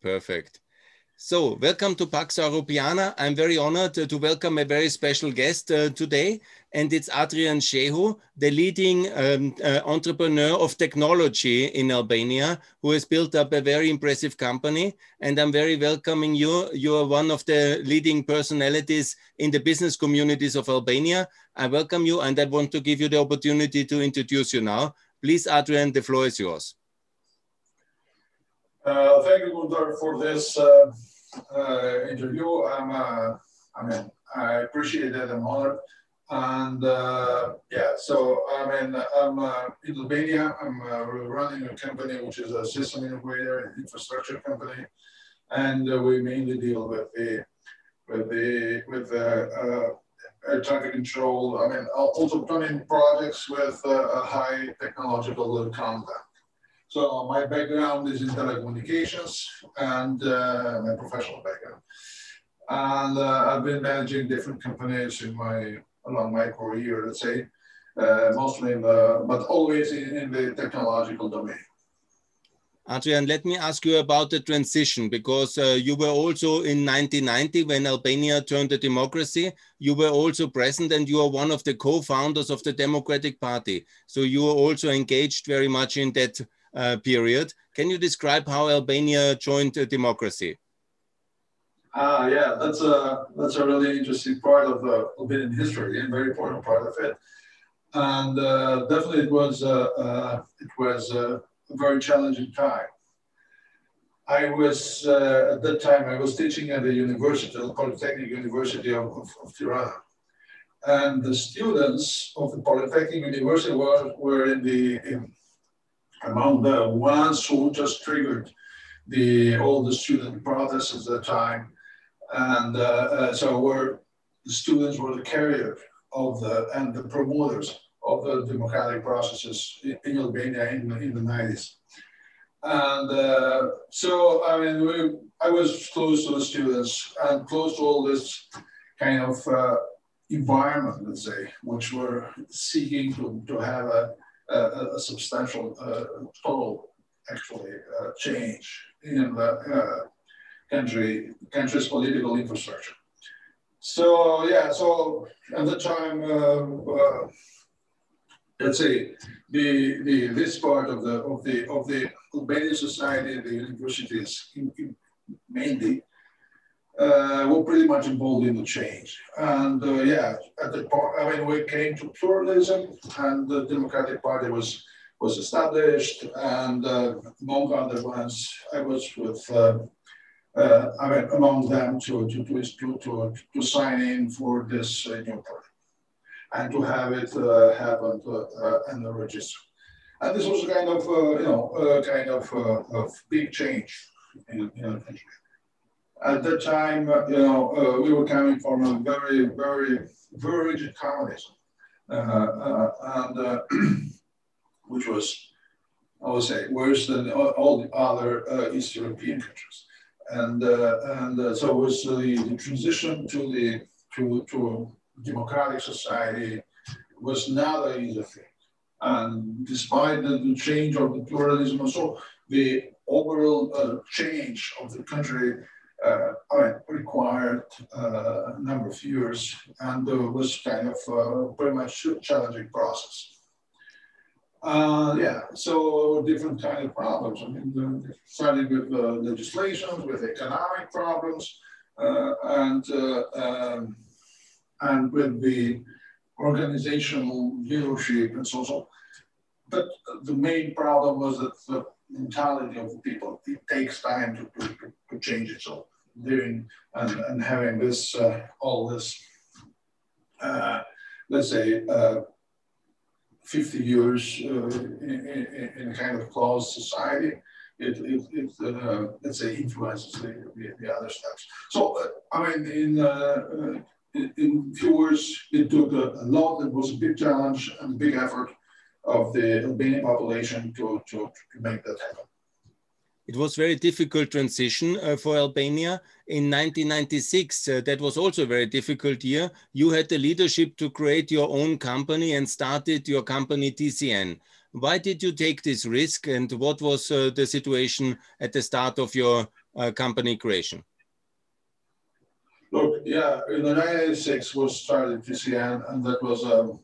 Perfect. So, welcome to Pax Europiana. I'm very honored to welcome a very special guest uh, today, and it's Adrian Shehu, the leading um, uh, entrepreneur of technology in Albania, who has built up a very impressive company. And I'm very welcoming you. You are one of the leading personalities in the business communities of Albania. I welcome you, and I want to give you the opportunity to introduce you now. Please, Adrian, the floor is yours. Uh, thank you, Gunter, for this uh, uh, interview. I'm, uh, I mean, I appreciate it. I'm honored. And uh, yeah, so I mean, I'm uh, in Albania. I'm running a company which is a system integrator, infrastructure company, and we mainly deal with the with the with the air traffic control. I mean, also running projects with a high technological content. So my background is in telecommunications and uh, my professional background. And uh, I've been managing different companies in my along my career, let's say, uh, mostly in the, but always in, in the technological domain. Adrian, let me ask you about the transition because uh, you were also in 1990 when Albania turned to democracy. You were also present and you are one of the co founders of the Democratic Party. So you are also engaged very much in that uh, period. Can you describe how Albania joined democracy? Ah, uh, yeah, that's a that's a really interesting part of the Albanian history and very important part of it. And uh, definitely, it was uh, uh it was a very challenging time. I was uh, at that time I was teaching at the university, the Polytechnic University of, of, of Tirana, and the students of the Polytechnic University were, were in the in, among the ones who just triggered the all the student protests at the time. And uh, uh, so were the students were the carrier of the and the promoters of the democratic processes in Albania in, in the 90s. And uh, so, I mean, we, I was close to the students and close to all this kind of uh, environment, let's say, which were seeking to, to have a a, substantial uh, total actually uh, change in the uh, country country's political infrastructure. So yeah, so at the time, uh, let's say the, the this part of the of the of the Albanian society, the universities in, in mainly uh, were pretty much involved in the change. And uh, yeah, at the point, I mean, we came to pluralism, and the Democratic Party was was established. And uh, among other ones, I was with. Uh, uh, I mean, among them to to to to, to sign in for this uh, new party, and to have it happen in the register. And this was kind of you know kind of of big change in, in the country at that time, uh, you know, uh, we were coming from a very, very, very rigid communism, uh, uh and uh, which was, I would say, worse than all the other uh, East European countries. And and so was the, the, transition to the to to democratic society was not an easy thing. And despite the, the change of the pluralism, so the overall change of the country uh, required uh, a number of years and uh, was kind of uh, pretty much a challenging process. Uh, yeah, so different kind of problems. I mean, starting with uh, legislation, with economic problems, uh, and um, and with the organizational leadership and so on. But the main problem was that the mentality of the people. It takes time to, to, to change it. Doing and, and having this uh, all this uh, let's say uh, 50 years uh, in, in, a kind of closed society it, it, it uh, let's say influences the, the, the, other steps. So i mean in in, in few it took a, a lot. It was a big challenge and big effort of the Albanian population to, to, to make that happen it was very difficult transition uh, for Albania. In 1996, uh, that was also a very difficult year. You had the leadership to create your own company and started your company TCN. Why did you take this risk and what was uh, the situation at the start of your uh, company creation? Look, yeah, in 1986 was started TCN and that was um,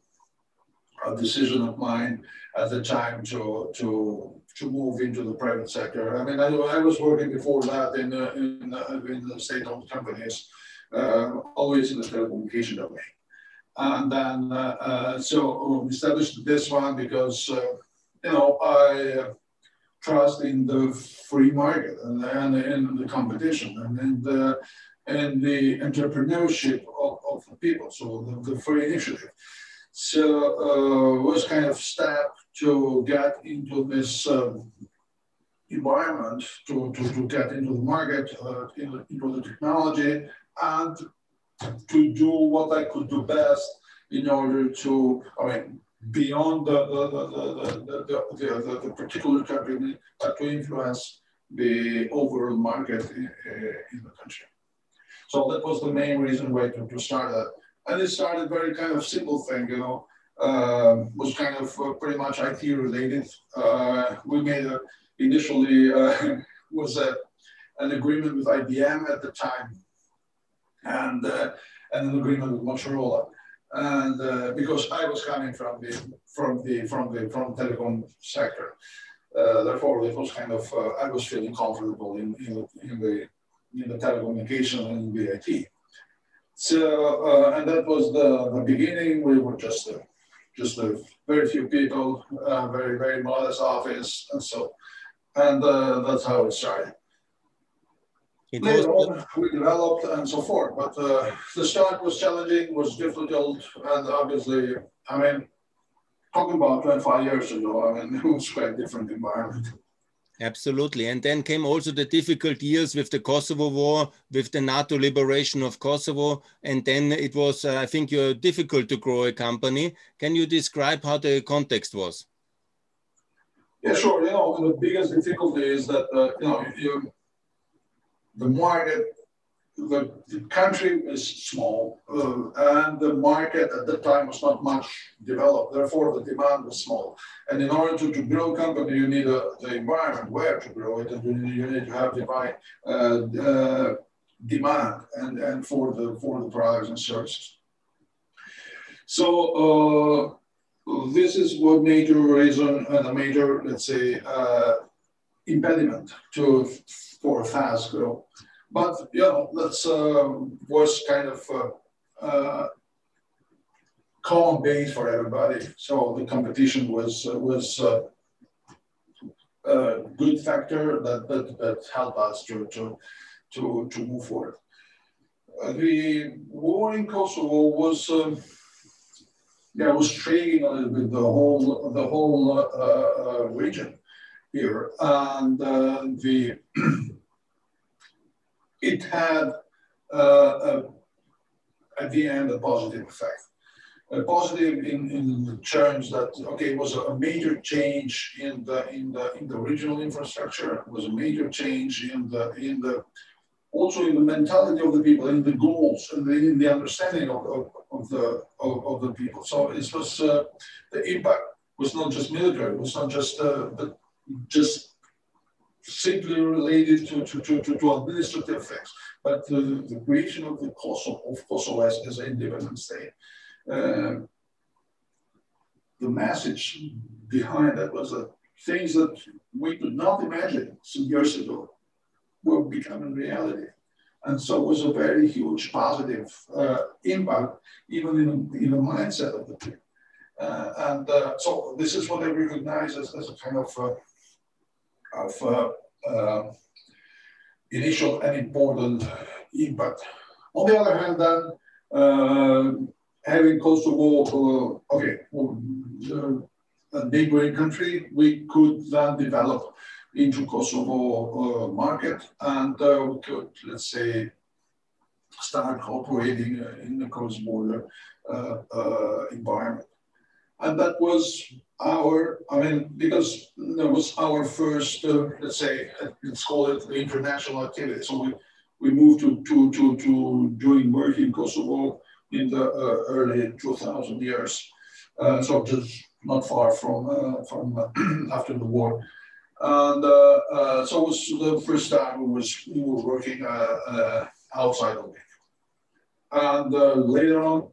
a decision of mine at the time to, to, to move into the private sector. I mean, I, I was working before that in, uh, in, uh, in the state-owned companies, uh, always in the telecommunication domain. And then, uh, uh, so we established this one because, uh, you know, I trust in the free market and, and in the competition and in the, and the entrepreneurship of, of the people, so the, the free initiative. So uh, was kind of step to get into this um, environment, to, to, to get into the market, uh, into, into the technology, and to do what I could do best in order to, I mean, beyond the, the, the, the, the, particular company, to influence the overall market in, in, the country. So that was the main reason why to, to start that. And it started very kind of simple thing, you know, uh, was kind of uh, pretty much IT related. Uh, we made a, initially uh, was a, an agreement with IBM at the time and, uh, and an agreement with Motorola. And uh, because I was coming from the from the from the from telecom sector, uh, therefore it was kind of uh, I was feeling comfortable in in the, in the in the telecommunication and in the IT. So uh, and that was the the beginning. We were just a, just a very few people, uh, very very modest office, and so and uh, that's how it started. It Later on, we developed and so forth, but uh, the start was challenging, was difficult, and obviously, I mean, talking about 25 years ago, I mean, it was quite a different environment. Absolutely. And then came also the difficult years with the Kosovo War, with the NATO liberation of Kosovo. And then it was, uh, I think, you're difficult to grow a company. Can you describe how the context was? Yeah, sure. You know, the biggest difficulty is that, uh, you know, you, the market, the, the country is small, uh, and the market at the time was not much developed. Therefore, the demand was small. And in order to, to grow company, you need a, the environment where to grow it, and you need, you need to have divine uh, uh, demand and, and for the for the products and services. So uh, this is what major reason and a major, let's say, uh, impediment to for fast growth. But you know, that's um, was kind of uh, uh, common base for everybody. So the competition was uh, was uh, a good factor that that, that helped us to to to to move forward. Uh, the war in Kosovo was. Um, yeah, was trading a little bit the whole the whole uh, region here, and the it had uh, a, at the end a positive effect. A positive in, in the terms that okay, it was a major change in the in the in the regional infrastructure. It was a major change in the in the also in the mentality of the people, in the goals, and in the understanding of, of, of the of, of, the people. So it was uh, the impact was not just military. It was not just uh, just simply related to, to, to, to, administrative things, but the, creation of the Kosovo, of Kosovo as, as an independent state. Uh, the message behind that was that things that we could not imagine some years ago were becoming reality. And so it was a very huge positive uh, impact, even in, in the mindset of the people. Uh, and uh, so this is what I recognize as, as a kind of uh, of uh, uh, initial and important impact. On the other hand, then, uh, having Kosovo, uh, okay, a neighboring country, we could then develop into Kosovo uh, market and uh, we could, let's say, start operating in the cross-border environment. And that was our, I mean, because that was our first, uh, let's say, let's call it the international activity. So we, we moved to, to, to, to doing work in Kosovo in the uh, early 2000 years. Uh, so just not far from uh, from uh, after the war. And uh, so it was the first time we was we were working outside of it. And later on,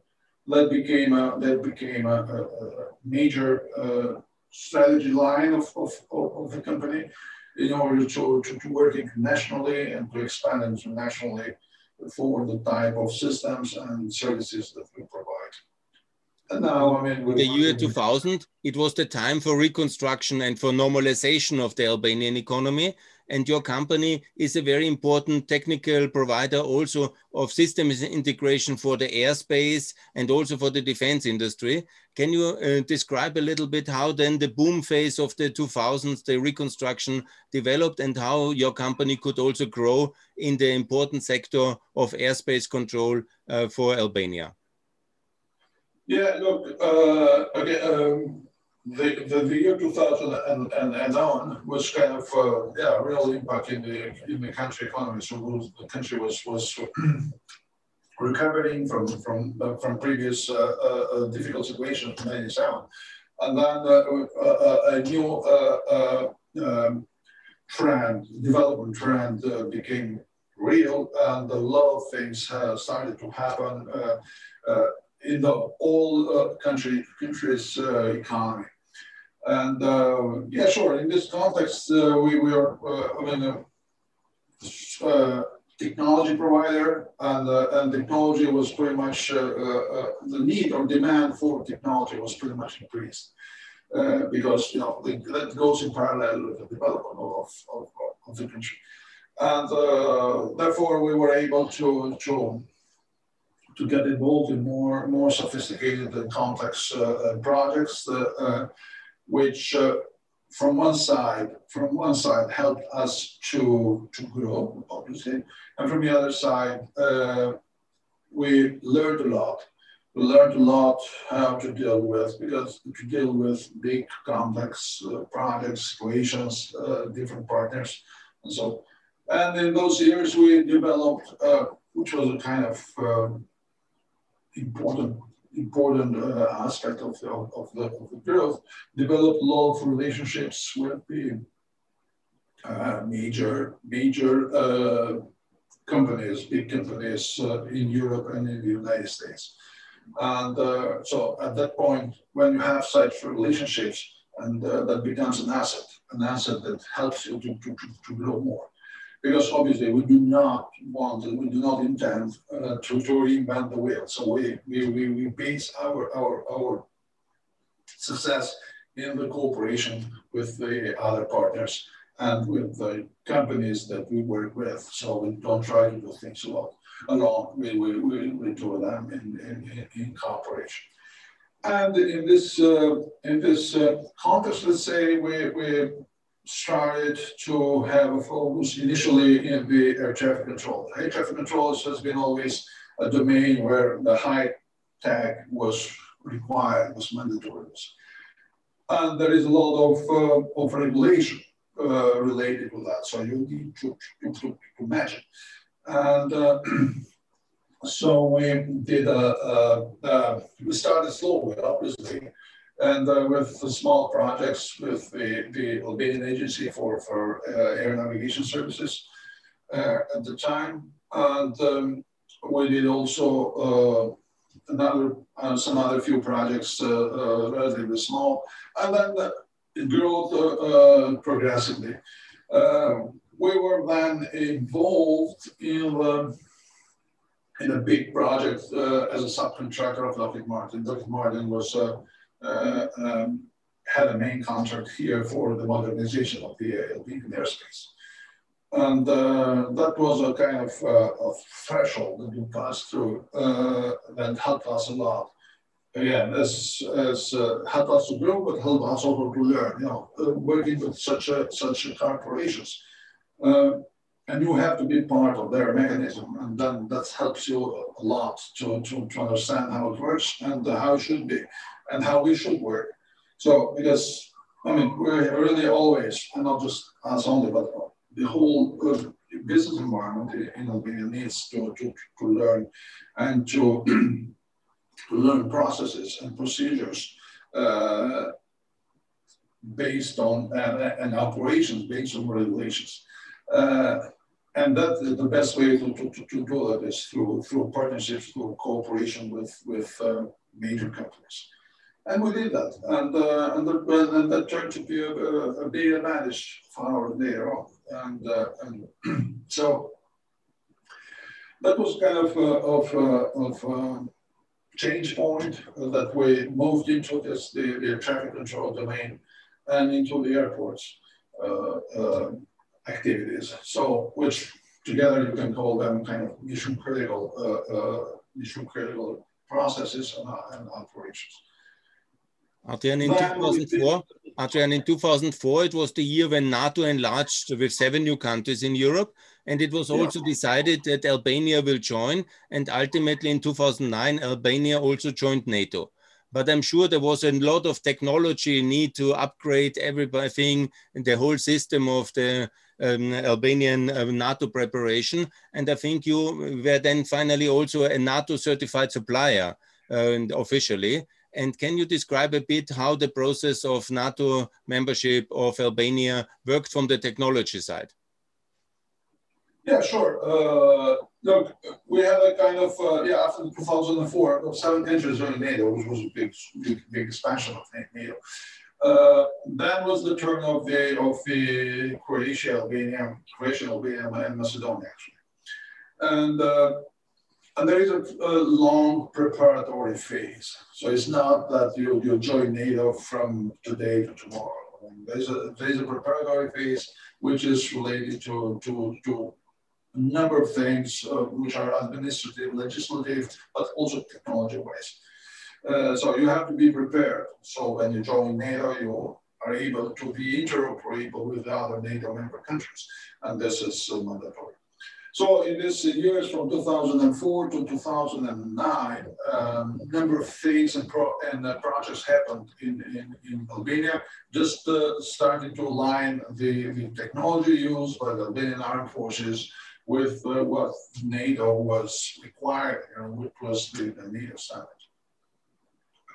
that became a that became a, a, a major uh, strategy line of, of, of, the company in order to, to, to work internationally and to expand internationally for the type of systems and services that we provide. And now, I mean, the year 2000, it was the time for reconstruction and for normalization of the Albanian economy. And your company is a very important technical provider also of systems integration for the airspace and also for the defense industry. Can you uh, describe a little bit how then the boom phase of the 2000s, the reconstruction developed and how your company could also grow in the important sector of airspace control uh, for Albania? Yeah, look, uh, again, um, the, the, the, year 2000 and, and, and on was kind of, uh, yeah, real impact in the, in the country economy. So the country was, was recovering from, from, uh, from previous uh, uh, uh difficult situations in 97. And then a new um, trend, development trend became real and a lot of things started to happen in the all country countries economy. And uh, yeah, sure. In this context, we we are I mean technology provider, and uh, and technology was pretty much uh, uh, the need or demand for technology was pretty much increased because you know the, that goes in parallel with the development of of, of the country, and therefore we were able to to to get involved in more, more sophisticated and complex uh, uh projects, uh, which uh, from one side, from one side helped us to, to grow, obviously, and from the other side, we learned a lot. We learned a lot how to deal with, because to deal with big, complex uh, projects, situations, uh, different partners, and so. And in those years, we developed, uh, which was a kind of um, important important uh, aspect of the, of, the, of the growth, develop of relationships with the uh, major major uh, companies, big companies uh, in Europe and in the United States. And uh, so at that point, when you have such relationships, and uh, that becomes an asset, an asset that helps you to, to, to grow more because obviously we do not want, and we do not intend uh, to, to reinvent the wheel. So we, we, we, we base our, our, our success in the cooperation with the other partners and with the companies that we work with. So we don't try to do things alone. alone. We, we, we, we do them in, in, in cooperation. And in this, uh, in this uh, context, let's say we, we started to have a focus initially in the air traffic control. Air traffic control has been always a domain where the high tech was required, was mandatory. And there is a lot of, uh, of regulation uh, related to that. So you need to, to, to match it. And uh, so we did, a, a, a, we started slowly, obviously, and uh, with the small projects with the, the Albanian Agency for, for uh, Air Navigation Services uh, at the time. And um, we did also uh, another, uh, some other few projects, uh, relatively small, and then it grew progressively. we were then involved in um, in a big project as a subcontractor of Lockheed Martin. Lockheed Martin was um, had a main contract here for the modernization of the Albanian airspace. And uh, that was a kind of uh, threshold that we passed through uh, that helped us a lot. Again, as, as uh, helped us to grow, but helped us also to learn, you know, uh, working with such a, such a corporations. and you have to be part of their mechanism, and then that helps you a lot to, to, to understand how it works and how it should be and how we should work. So because I mean we're really always, and not just us only, but the whole uh, business environment in Albania needs to, to, to learn and to, to learn processes and procedures uh, based on uh, and operations based on regulations. Uh, and that the best way to, to, to, do that is through through partnerships, through cooperation with with uh, major companies. And we did that, and uh, and, that, and that turned to be a, a, advantage for our later on. And, uh, and so that was kind of of of change point that we moved into this the, the traffic control domain and into the airports uh, uh, activities. So, which together you can call them kind of mission critical, uh, mission critical processes and, and operations. Adrian, in 2004, Adrian, in 2004, it was the year when NATO enlarged with seven new countries in Europe, and it was also yeah. decided that Albania will join. And ultimately, in 2009, Albania also joined NATO but I'm sure there was a lot of technology need to upgrade everything the whole system of the um, Albanian uh, NATO preparation. And I think you were then finally also a NATO certified supplier uh, officially. And can you describe a bit how the process of NATO membership of Albania worked from the technology side? Yeah, sure. Uh, look, we had a kind of, uh, yeah, after 2004, seven countries joined NATO, which was a big, big, big expansion of NATO. Uh, that was the turn of the of the Croatia, Albania, Croatia, Albania, and Macedonia actually, and uh, and there is a, a, long preparatory phase. So it's not that you you join NATO from today to tomorrow. There's a there's a preparatory phase which is related to to to number of things uh, which are administrative, legislative, but also technology-wise. Uh, so you have to be prepared. So when you join NATO, you are able to be interoperable with the other NATO member countries, and this is uh, mandatory. So in these years from 2004 to 2009, um, number of things and, pro and uh, projects happened in, in, in Albania, just uh, starting to align the, the technology used by the Albanian armed forces with uh, what NATO was required, and which was the, the NATO summit.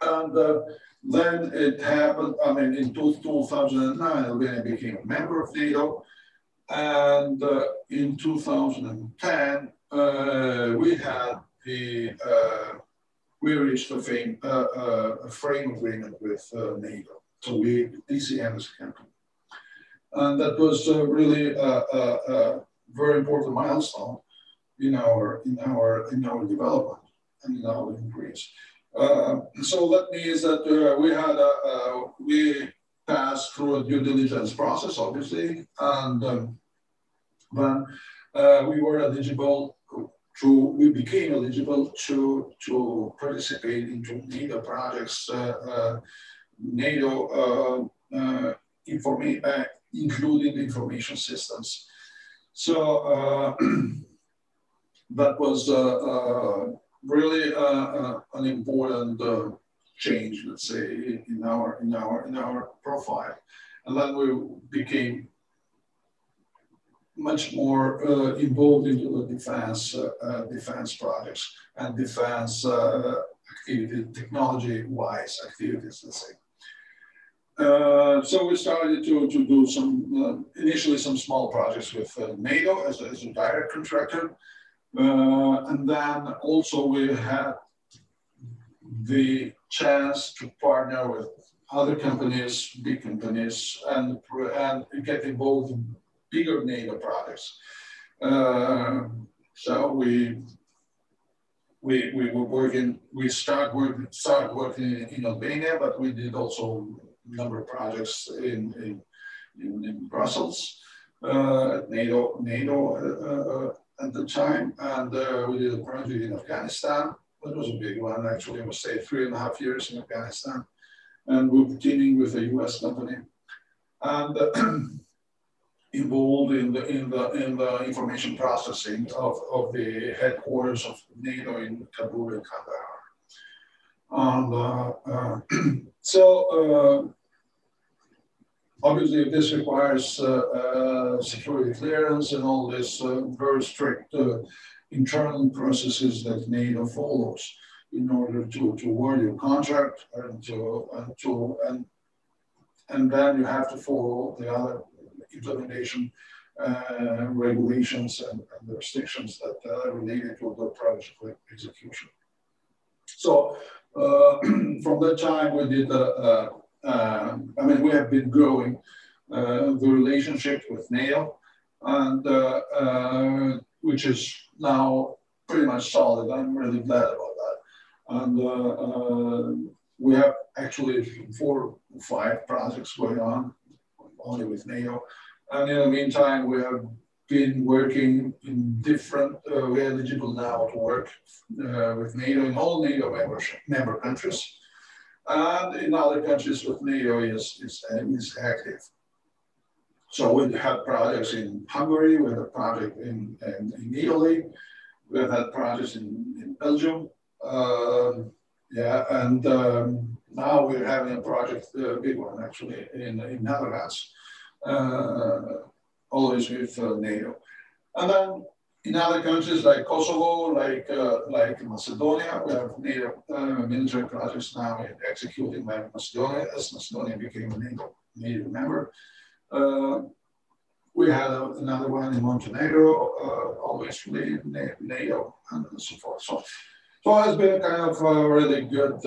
And uh, then it happened, I mean, in 2009, Albania became a member of NATO. And uh, in 2010, uh, we had the, uh, we reached a, frame, uh, a frame agreement with NATO. So we, DCM is a company. And that was really a very important milestone in our in our in our development and in our increase. Uh, so that means that uh, we had a, uh, we passed through a due diligence process, obviously, and um, then uh, we were eligible to we became eligible to to participate into NATO projects, uh, uh, NATO informa- including information systems. So uh, that was uh, uh, really an important change, let's say, in our in our in our profile, and then we became much more uh, involved into the defense uh, uh, defense projects and defense activity, technology-wise activities, let's say. Uh, so we started to, to do some, uh, initially some small projects with uh, NATO as a, as a direct contractor. Uh, and then also we had the chance to partner with other companies, big companies, and, and get involved in bigger NATO projects. Uh, so we we, we were working, we start working, started working in Albania, but we did also a number of projects in, in, in, in Brussels, uh, NATO, NATO uh, uh, at the time. And uh, we did a project in Afghanistan. That was a big one, actually. We stayed three and a half years in Afghanistan. And we we're continuing with a US company. And involved in the in the in the information processing of, of the headquarters of NATO in Kabul and Kandahar. And uh, uh, so uh, obviously this requires security clearance and all this very strict internal processes that NATO follows. in order to, to award your contract and to, and to, and, and then you have to follow the other implementation uh, regulations and, and, restrictions that are related to the project execution. So uh, from that time, we did, uh, uh, uh, I mean, we have been growing uh, the relationship with NAIL, and which is now pretty much solid. I'm really glad about that. And we have actually four, or five projects going on only with NATO. And in the meantime, we have been working in different, uh, we're eligible now to work uh, with NATO in all NATO member countries. And in other countries with NATO is, is, is active. So we have projects in Hungary, we have a project in, in, in Italy, we have had projects in, in Belgium. Um, yeah, and um, now we're having a project, a big one actually, in, in Netherlands. Uh, always with uh, NATO. And then in other countries like Kosovo, like uh, like Macedonia, we have NATO uh, military projects now executing by Macedonia as Macedonia became a NATO, NATO member. Uh, we had another one in Montenegro, uh, always NATO and so forth. So, so it's been kind of a really good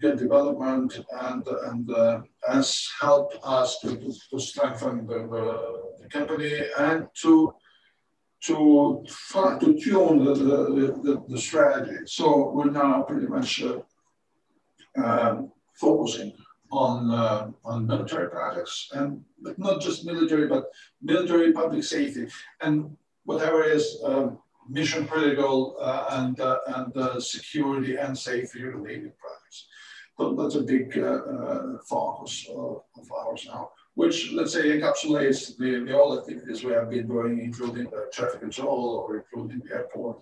good development and, and uh, has helped us to, to strengthen the, the, company and to to to tune the, the, the, strategy. So we're now pretty much uh, um, focusing on uh, on military projects and not just military, but military public safety and whatever is um, mission critical uh, and uh, and uh, security and safety related projects. But that's a big uh, uh, focus of, of, ours now, which let's say encapsulates the, the all activities we have been doing, including the traffic control or including the airport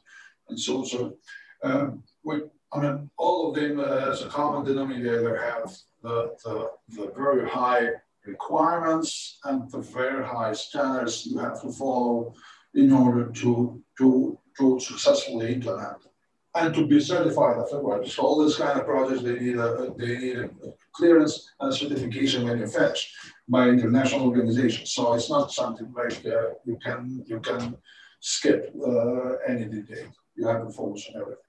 and so so. Um, we, I mean, all of them as a common denominator have the, the, the very high requirements and the very high standards you have to follow in order to, to, to successfully implement and to be certified afterwards. So all this kind of projects, they need a, they need a clearance and certification manufactured by international organizations. So it's not something like uh, you can you can skip uh, any detail. You have to focus on everything.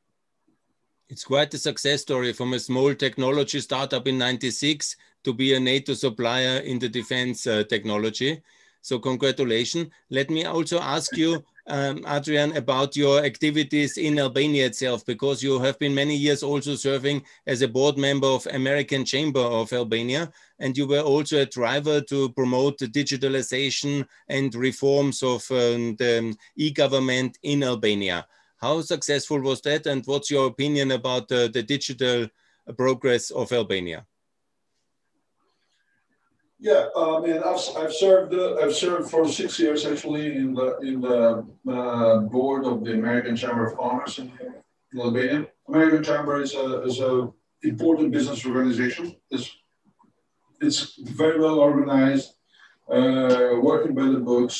It's quite a success story from a small technology startup in 96 to be a NATO supplier in the defense uh, technology. So congratulations. Let me also ask you um, Adrian, about your activities in Albania itself, because you have been many years also serving as a board member of American Chamber of Albania, and you were also a driver to promote the digitalization and reforms of um, the e-government in Albania. How successful was that, and what's your opinion about uh, the digital progress of Albania? Yeah, I mean, I've, I've served uh, I've served for six years actually in the in the uh, board of the American Chamber of Commerce in, Albania. American Chamber is a is a important business organization. It's it's very well organized, uh, working by the books,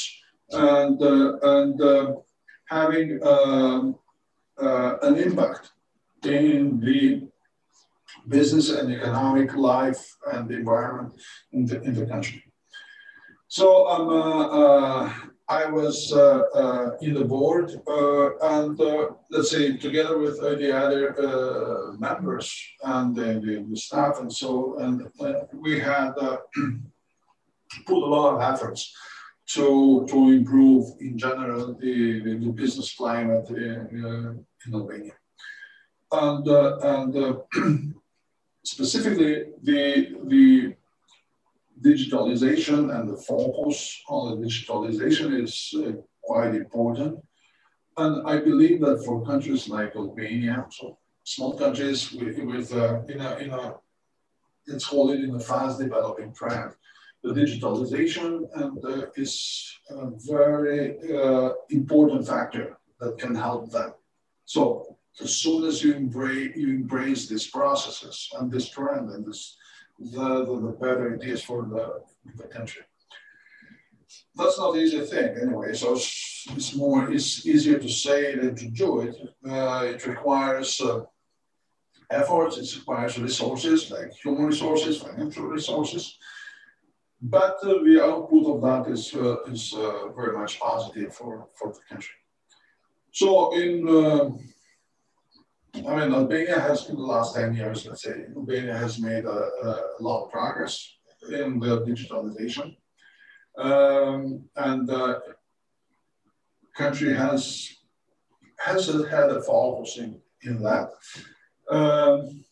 and uh, and uh, having um, uh, an impact in the business and economic life and the environment in the, in the country. So um, uh, uh, I was uh, uh in the board uh, and uh, let's say together with the other members and the, the, staff and so, and we had put a lot of efforts to, to improve in general the, the, the business climate in, in Albania. And, and specifically the, the digitalization and the focus on the digitalization is uh, quite important. And I believe that for countries like Albania, so small countries with, with uh, in, a, in a, it in a fast developing trend, the digitalization and, uh, is a very uh, important factor that can help them. So as soon as you embrace, you embrace these processes and this trend and this, the, the, the better it is for the, the country. that's not an easy thing anyway. So it's, it's, more it's easier to say than to do it. Uh, it requires uh, efforts. It requires resources like human resources, financial resources. But uh, the output of that is uh, is uh, very much positive for for the country. So in uh, I mean, Albania has in the last 10 years, let's say, Albania has made a, a lot of progress in the digitalization um, and the country has has had a focus in, that. Um,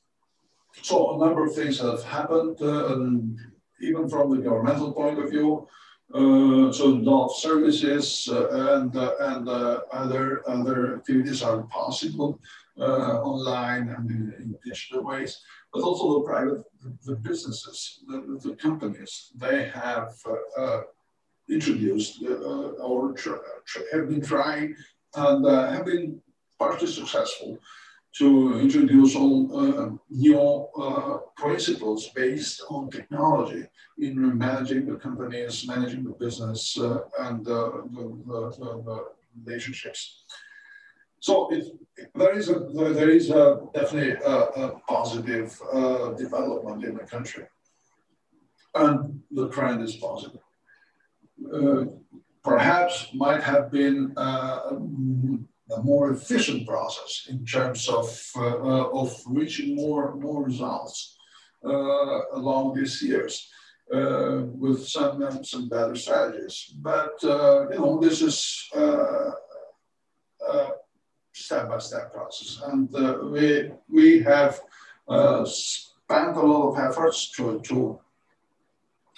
so a number of things have happened, uh, even from the governmental point of view. Uh, so of services uh, and uh, and uh, other other activities are possible online and in, in, digital ways, but also the private the, the businesses, the, the, companies, they have introduced or have been trying and have been partly successful to introduce all uh, new uh, principles based on technology in managing the companies, managing the business, uh, and the, the, the, relationships. So it, there is a there is a definitely a, a positive uh, development in the country, and the trend is positive. Uh, perhaps might have been uh, a more efficient process in terms of, uh, uh, of reaching more, more results uh, along these years. Uh, with some um, some better strategies. But uh, you know, this is uh, step-by-step process, and we we have spent a lot of efforts to to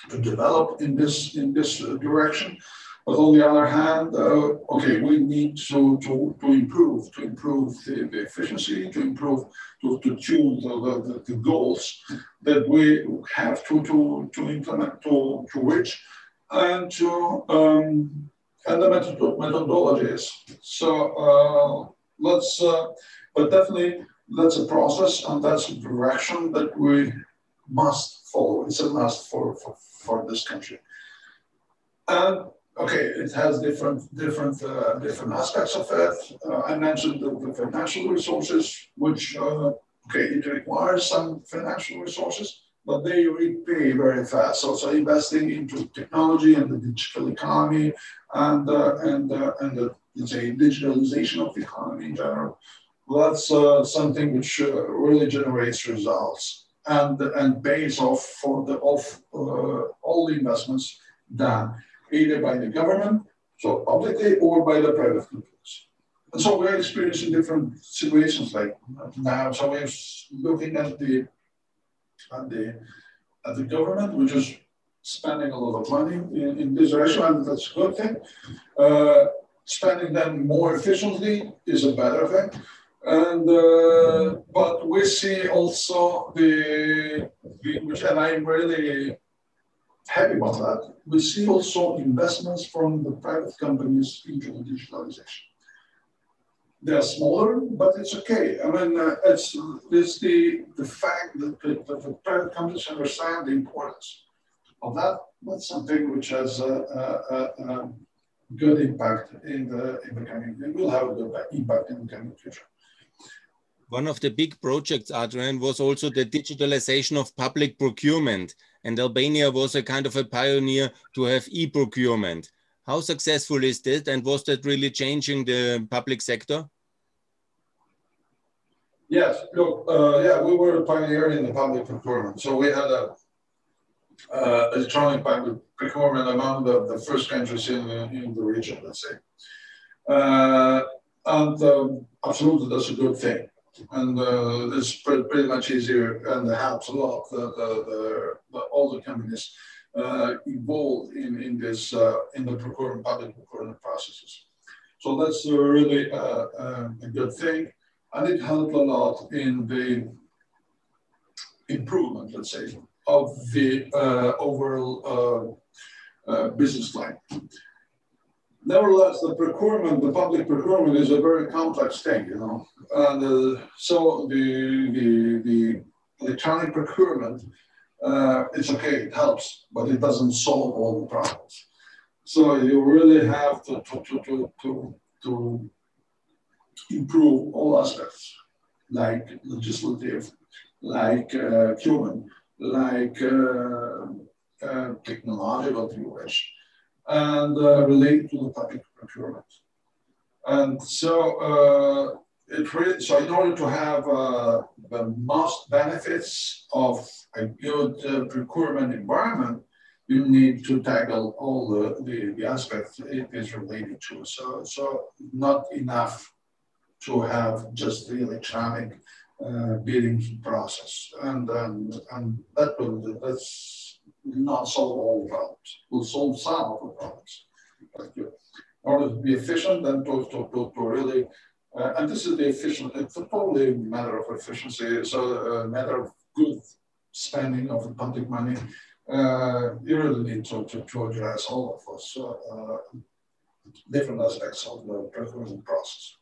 to develop in this in this direction. But on the other hand, uh, okay, we need to, to, to improve, to improve the, the efficiency, to improve, to, to tune the, the, the, goals that we have to, to, to implement, to, to reach, and to um, and the method methodologies. So uh, let's, uh, but definitely that's a process and that's a direction that we must follow. It's a must for, for, for this country. And okay, it has different different uh, different aspects of it. Uh, I mentioned the, the, financial resources, which uh, okay, it requires some financial resources, but they repay very fast. So, so investing into technology and the digital economy and uh, and uh, and the let's say digitalization of the economy in general. That's uh, something which really generates results and and pays off for the of all the investments done either by the government, so publicly, or by the private companies. And so we're experiencing different situations like now. So we're looking at the at the at the government, which is spending a lot of money in, in this direction, and that's a good thing. Uh, spending them more efficiently is a better thing. And uh, but we see also the, the which, and I'm really happy about that. We see also investments from the private companies into the digitalization. They're smaller, but it's okay. I mean, uh, it's, it's the, the fact that the, that the private companies understand the importance of that. That's something which has a, a, a, a good impact in the, in the coming, it will have a good impact in the coming future. One of the big projects, Adrian, was also the digitalization of public procurement and Albania was a kind of a pioneer to have e-procurement. How successful is that? and was that really changing the public sector? Yes, look, uh, yeah, we were a pioneer in the public procurement. So we had a uh, electronic public procurement among the, the first countries in, in the region, let's say. Uh, and um, absolutely, that's a good thing and uh, it's pretty, much easier and helps a lot the, the, the, all the companies uh, involved in, in this uh, in the procurement public procurement processes. So that's really uh, um, a good thing, and it helped a lot in the improvement, let's say, of the uh, overall uh, business line. Nevertheless, the procurement, the public procurement is a very complex thing, you know. And uh, so the, the, the electronic procurement, uh, it's okay, it helps, but it doesn't solve all the problems. So you really have to, to, to, to, to, to improve all aspects, like legislative, like uh, human, like uh, uh, technological, if you wish, and uh, relate to the public procurement. And so uh, it really, so in order to have uh, the most benefits of a good uh, procurement environment, you need to tackle all the, the, the, aspects it is related to. So, so not enough to have just the electronic uh, bidding process. And, and, and that will, that's not solve all the problems. Will solve some of the problems. In order to be efficient and to, to, to, to really uh, and this is the efficient, it's a totally matter of efficiency. So a matter of good spending of the public money. Uh, you really need to, to, to address all of us, uh, different aspects of the procurement process.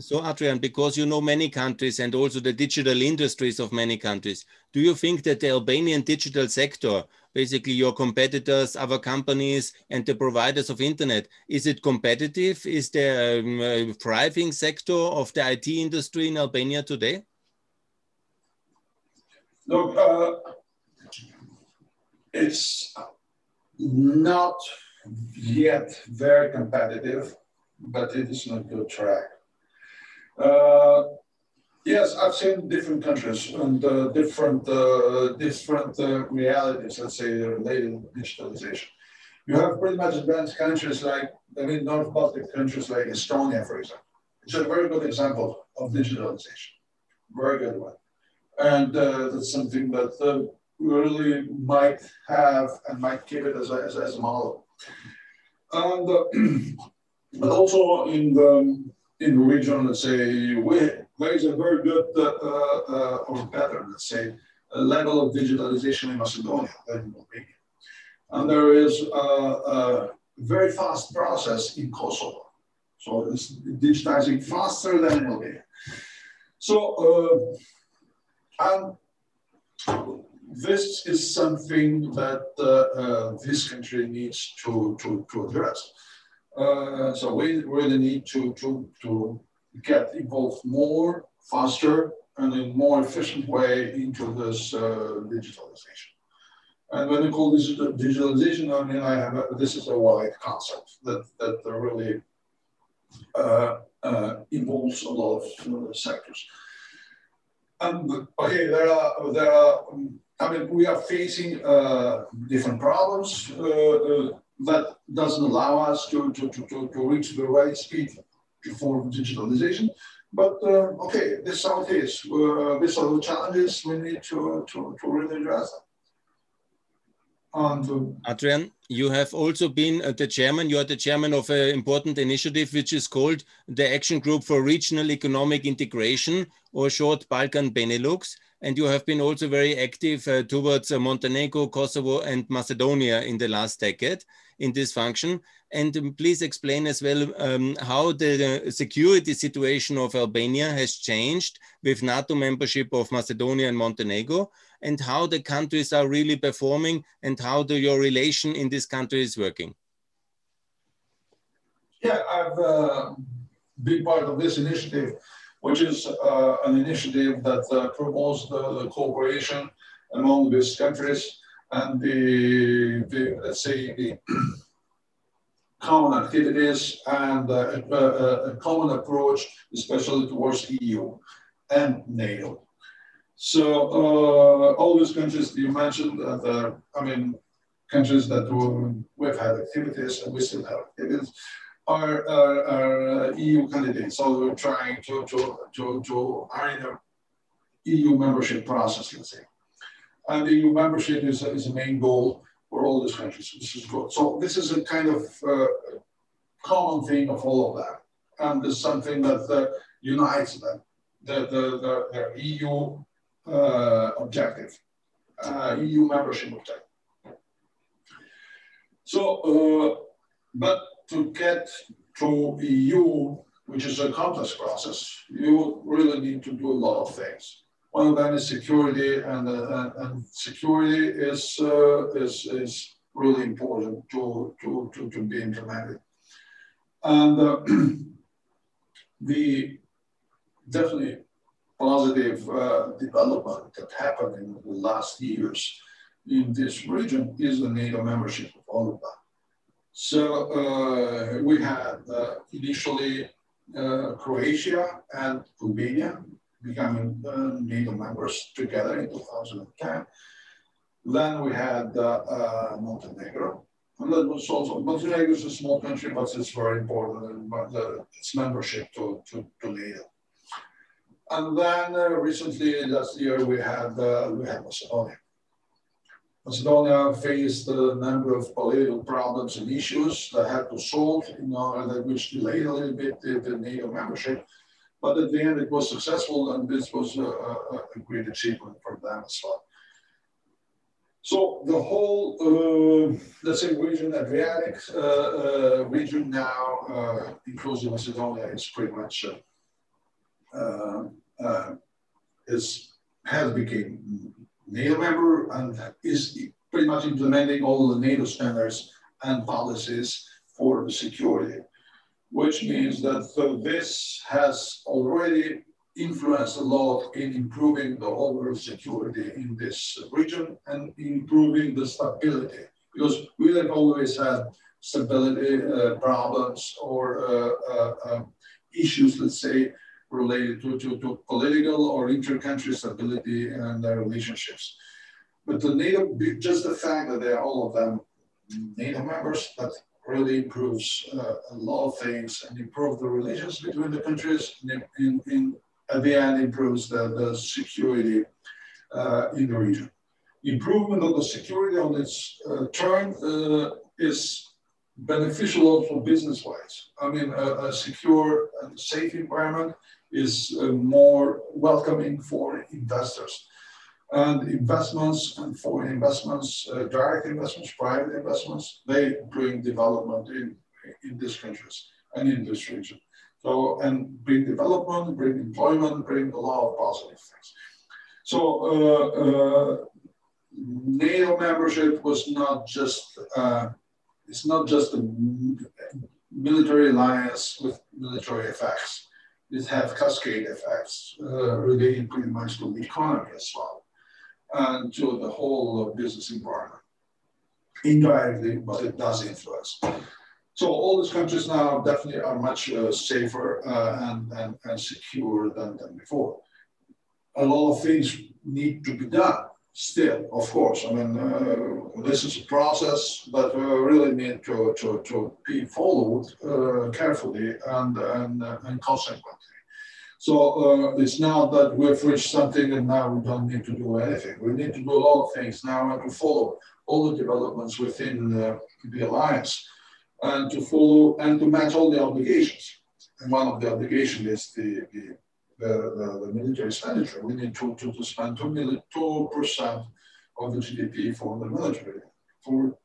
So, Adrian, because you know many countries and also the digital industries of many countries, do you think that the Albanian digital sector, basically your competitors, other companies, and the providers of internet, is it competitive? Is there um, a thriving sector of the IT industry in Albania today? Look, uh, it's not yet very competitive, but it is on a good track. Uh, yes, I've seen different countries and uh, different uh, different uh, realities, let's say, related to digitalization. You have pretty much advanced countries like, I mean, North Baltic countries like Estonia, for example. It's a very good example of digitalization. Very good one. And uh, that's something that uh, really might have and might keep it as a, as as a model. And, but also in the in the region, let's say, there is a very good uh, uh, or better, let's say, level of digitalization in Macedonia than in Albania. And there is a, a very fast process in Kosovo. So it's digitizing faster than in Albania. So, uh, and this is something that uh, uh, this country needs to, to, to address. Uh, so we really need to, to, to get involved more, faster, and in more efficient way into this uh, digitalization. And when we call this digitalization, I mean, I have a, this is a wide concept that, that really uh, uh, involves a lot of sectors. And okay, there are, there are um, I mean, we are facing uh, different problems that doesn't allow us to, to, to, to, reach the right speed before digitalization. But uh, okay, this is how it is. Uh, these are the challenges we need to, to, to really address. And, uh, Adrian, you have also been uh, the chairman, you are the chairman of an important initiative which is called the Action Group for Regional Economic Integration, or short Balkan Benelux and you have been also very active uh, towards uh, Montenegro, Kosovo, and Macedonia in the last decade in this function. And um, please explain as well um, how the uh, security situation of Albania has changed with NATO membership of Macedonia and Montenegro, and how the countries are really performing, and how the, your relation in this country is working. Yeah, I've uh, been part of this initiative which is uh, an initiative that uh, promotes the, the, cooperation among these countries and the, the let's say, the common activities and uh, a, a, common approach, especially towards EU and NATO. So uh, all these countries you mentioned, uh, I mean, countries that we've had activities and we still have activities, are, are, are uh, EU candidates. So we're trying to, to, to, to are in a EU membership process, let's say. And the EU membership is, is a main goal for all these countries. This is good. So this is a kind of uh, common thing of all of that. And it's something that uh, unites them, the, the, the, the EU uh, objective, uh, EU membership objective. So, uh, but to get to EU, which is a complex process, you really need to do a lot of things. One of them is security, and, uh, and security is, uh, is, is really important to, to, to, to be implemented. And uh, the definitely positive uh, development that happened in the last years in this region is the NATO membership of OLUBA. So uh, we had uh, initially Croatia and Albania becoming uh, NATO members together in 2010. Then we had uh, Montenegro, and that was also, Montenegro is a small country, but it's very important in its membership to, to, to NATO. And then uh, recently, last year, we had, uh, we had Macedonia. Macedonia faced a number of political problems and issues that had to solve in order that which delayed a little bit the, the, NATO membership. But at the end, it was successful, and this was a, a, great achievement for them as well. So the whole, uh, let's say, region, Adriatic uh, uh, region now, uh, including Macedonia, is pretty much uh, uh, is has become NATO member and is pretty much implementing all the NATO standards and policies for the security, which means that this has already influenced a lot in improving the overall security in this region and improving the stability because we have always had stability uh, problems or uh, uh, um, issues, let's say, related to, to, to political or inter-country stability and their relationships. But the NATO, just the fact that they're all of them NATO members, really improves uh, a lot of things and improves the relations between the countries and in, in, at the end improves the, the security uh, in the region. Improvement of the security on its uh, turn uh, is beneficial also business-wise. I mean, a, a, secure and safe environment is uh, more welcoming for investors. And investments and foreign investments, uh, direct investments, private investments, they bring development in, in these countries and in this region. So, and bring development, bring employment, bring a lot of positive things. So, uh, uh, NATO membership was not just, uh, it's not just a military alliance with military effects it have cascade effects uh, relating pretty much to the economy as well and to the whole business environment. Indirectly, but it does influence. So all these countries now definitely are much uh, safer uh, and, and, and secure than, than before. A lot of things need to be done still, of course. I mean, uh, this is a process that we really need to, to, to be followed uh, carefully and, and, uh, and consequently. So uh, it's now that we've reached something and now we don't need to do anything. We need to do a lot of things now and to follow all the developments within uh, the alliance and to follow and to match all the obligations. And one of the obligations is the, the the, the, military expenditure. We need to, to, to spend 2 million, 2% of the GDP for the military. For,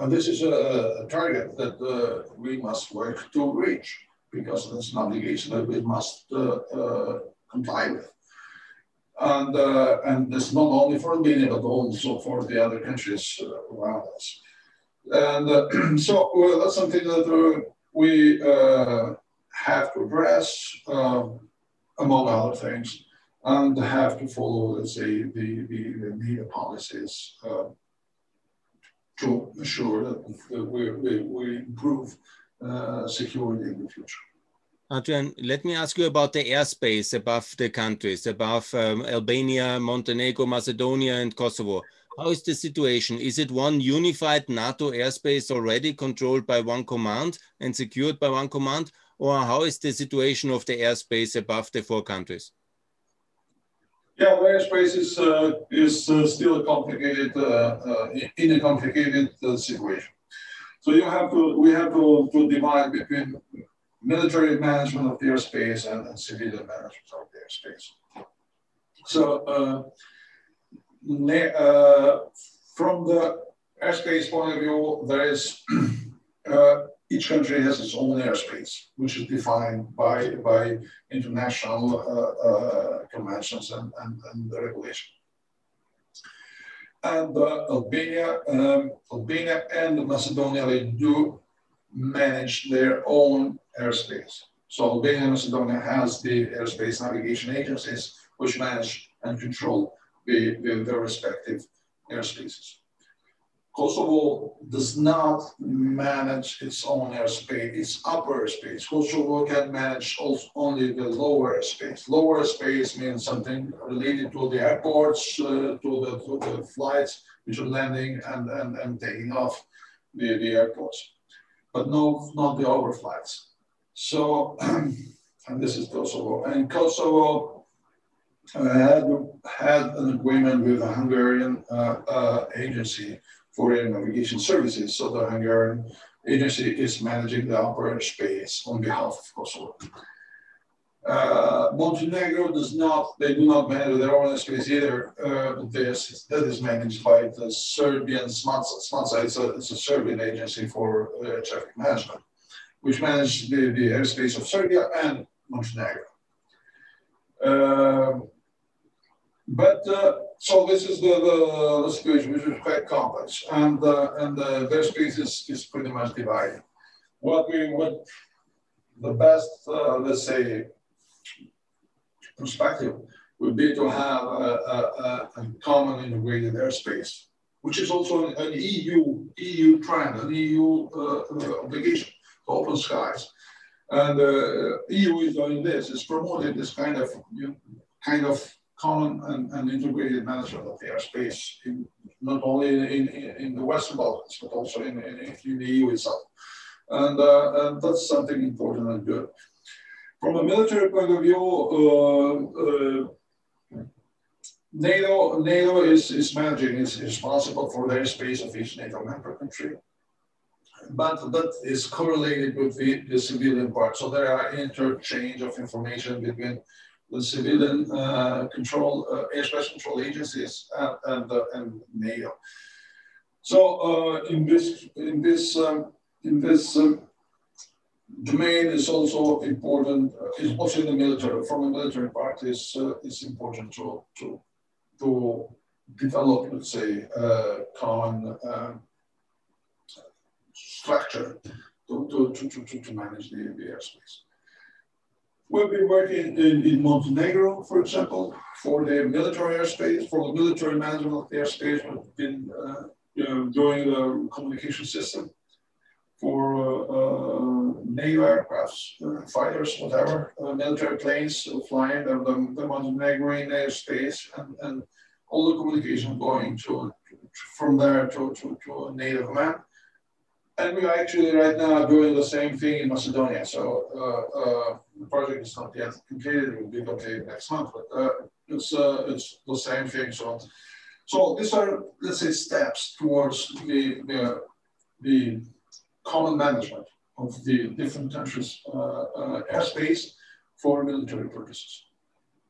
and this is a, a target that uh, we must work to reach because it's an obligation that we must uh, uh, comply with. And, uh, and this not only for Albania, but also for the other countries around us. And so that's something that we have to address. Um, among other things, and have to follow, let's say, the, the, the media policies uh, to ensure that we, we, we improve uh, security in the future. Adrian, let me ask you about the airspace above the countries, above um, Albania, Montenegro, Macedonia, and Kosovo. How is the situation? Is it one unified NATO airspace already controlled by one command and secured by one command? or how is the situation of the airspace above the four countries? Yeah, the airspace is uh, is uh, still a complicated uh, uh in a complicated uh, situation. So you have to we have to, to divide between military management of the airspace and, and civilian management of the airspace. So uh, from the airspace point of view, there is each country has its own airspace, which is defined by, by international uh, uh, conventions and, and, and regulation. And uh, Albania, um, Albania and Macedonia, they do manage their own airspace. So Albania and Macedonia has the airspace navigation agencies which manage and control the, the, their respective airspaces. Kosovo does not manage its own airspace, its upper airspace. Kosovo can manage only the lower airspace. Lower airspace means something related to the airports, uh, to, the, to the flights which are landing and, and, and taking off the, the airports, but no, not the overflights. So, and this is Kosovo. And Kosovo uh, had, had an agreement with a Hungarian uh, uh agency for air navigation services. So the Hungarian agency is managing the upper space on behalf of Kosovo. Uh, Montenegro does not, they do not manage their own airspace either. Uh, this, that is managed by the Serbian SMATSA. SMATSA a, it's a Serbian agency for uh, traffic management, which manages the, the airspace of Serbia and Montenegro. Uh, but uh, so this is the, the, the, situation, which is quite complex, and uh, and uh, their space is, is pretty much divided. What we what the best, uh, let's say, perspective would be to have a, a, a common integrated airspace, which is also an, an EU EU trend, an EU uh, obligation to open skies, and uh, EU is doing this, is promoting this kind of you know, kind of common and, and, integrated management of the airspace, in, not only in, in, in, the Western Balkans, but also in, in, the EU itself. And, uh, and, that's something important and good. From a military point of view, uh, uh, NATO, NATO is, is managing, is responsible for the airspace of each NATO member country. But that is correlated with the, the civilian part. So there are interchange of information between the civilian uh, control, uh, airspace control agencies and, and, uh, and NATO. So in this, in this, um, in this um, domain is also important, is also in the military, from the military part is, is important to, to, to develop, let's say, a common uh, structure to, to, to, to, to manage the, the airspace. We've been working in, in Montenegro, for example, for the military airspace, for the military management of the airspace. We've uh, you know, doing the communication system for uh, uh, NATO aircrafts, uh, fighters, whatever, uh, military planes flying the, the, the Montenegrin airspace and, and all the communication going to, from there to, to, to a NATO command. And we are actually right now doing the same thing in Macedonia. So uh, uh, the project is not yet completed. It will be completed next month, but uh, it's uh, it's the same thing. So, so these are let's say steps towards the the, the common management of the different countries' uh, uh, airspace for military purposes.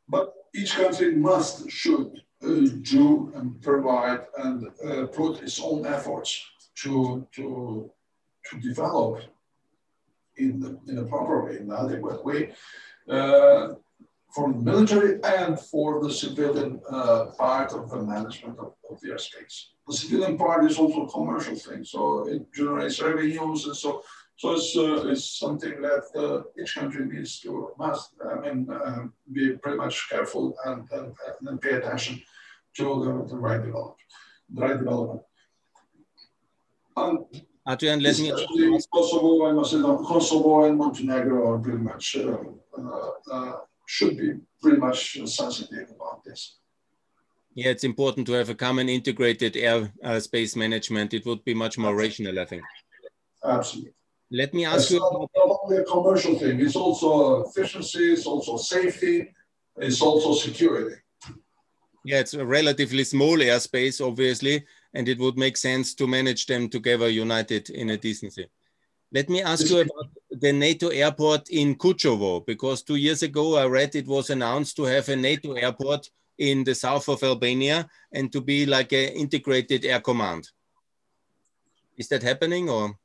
But each country must should do and provide and put its own efforts to to to develop in, the, in a proper way, in an adequate way, uh, for the military and for the civilian uh, part of the management of, of the airspace. The civilian part is also a commercial thing, so it generates revenues, and so so it's, uh, it's something that uh, each country needs to must I mean uh, be pretty much careful and, and, and pay attention to the, the right development, the right development. And Adrian, let me. Kosovo and Macedonia, Kosovo and Montenegro are pretty much uh, uh, uh, should be pretty much sensitive about this. Yeah, it's important to have a common integrated air uh, space management. It would be much more rational, I think. Absolutely. Let me ask it's you. Not, not only a commercial thing, it's also efficiency, it's also safety, it's also security. Yeah, it's a relatively small airspace, obviously, and it would make sense to manage them together united in a decency. Let me ask you about the NATO airport in Kučovo, because two years ago I read it was announced to have a NATO airport in the south of Albania and to be like an integrated air command. Is that happening or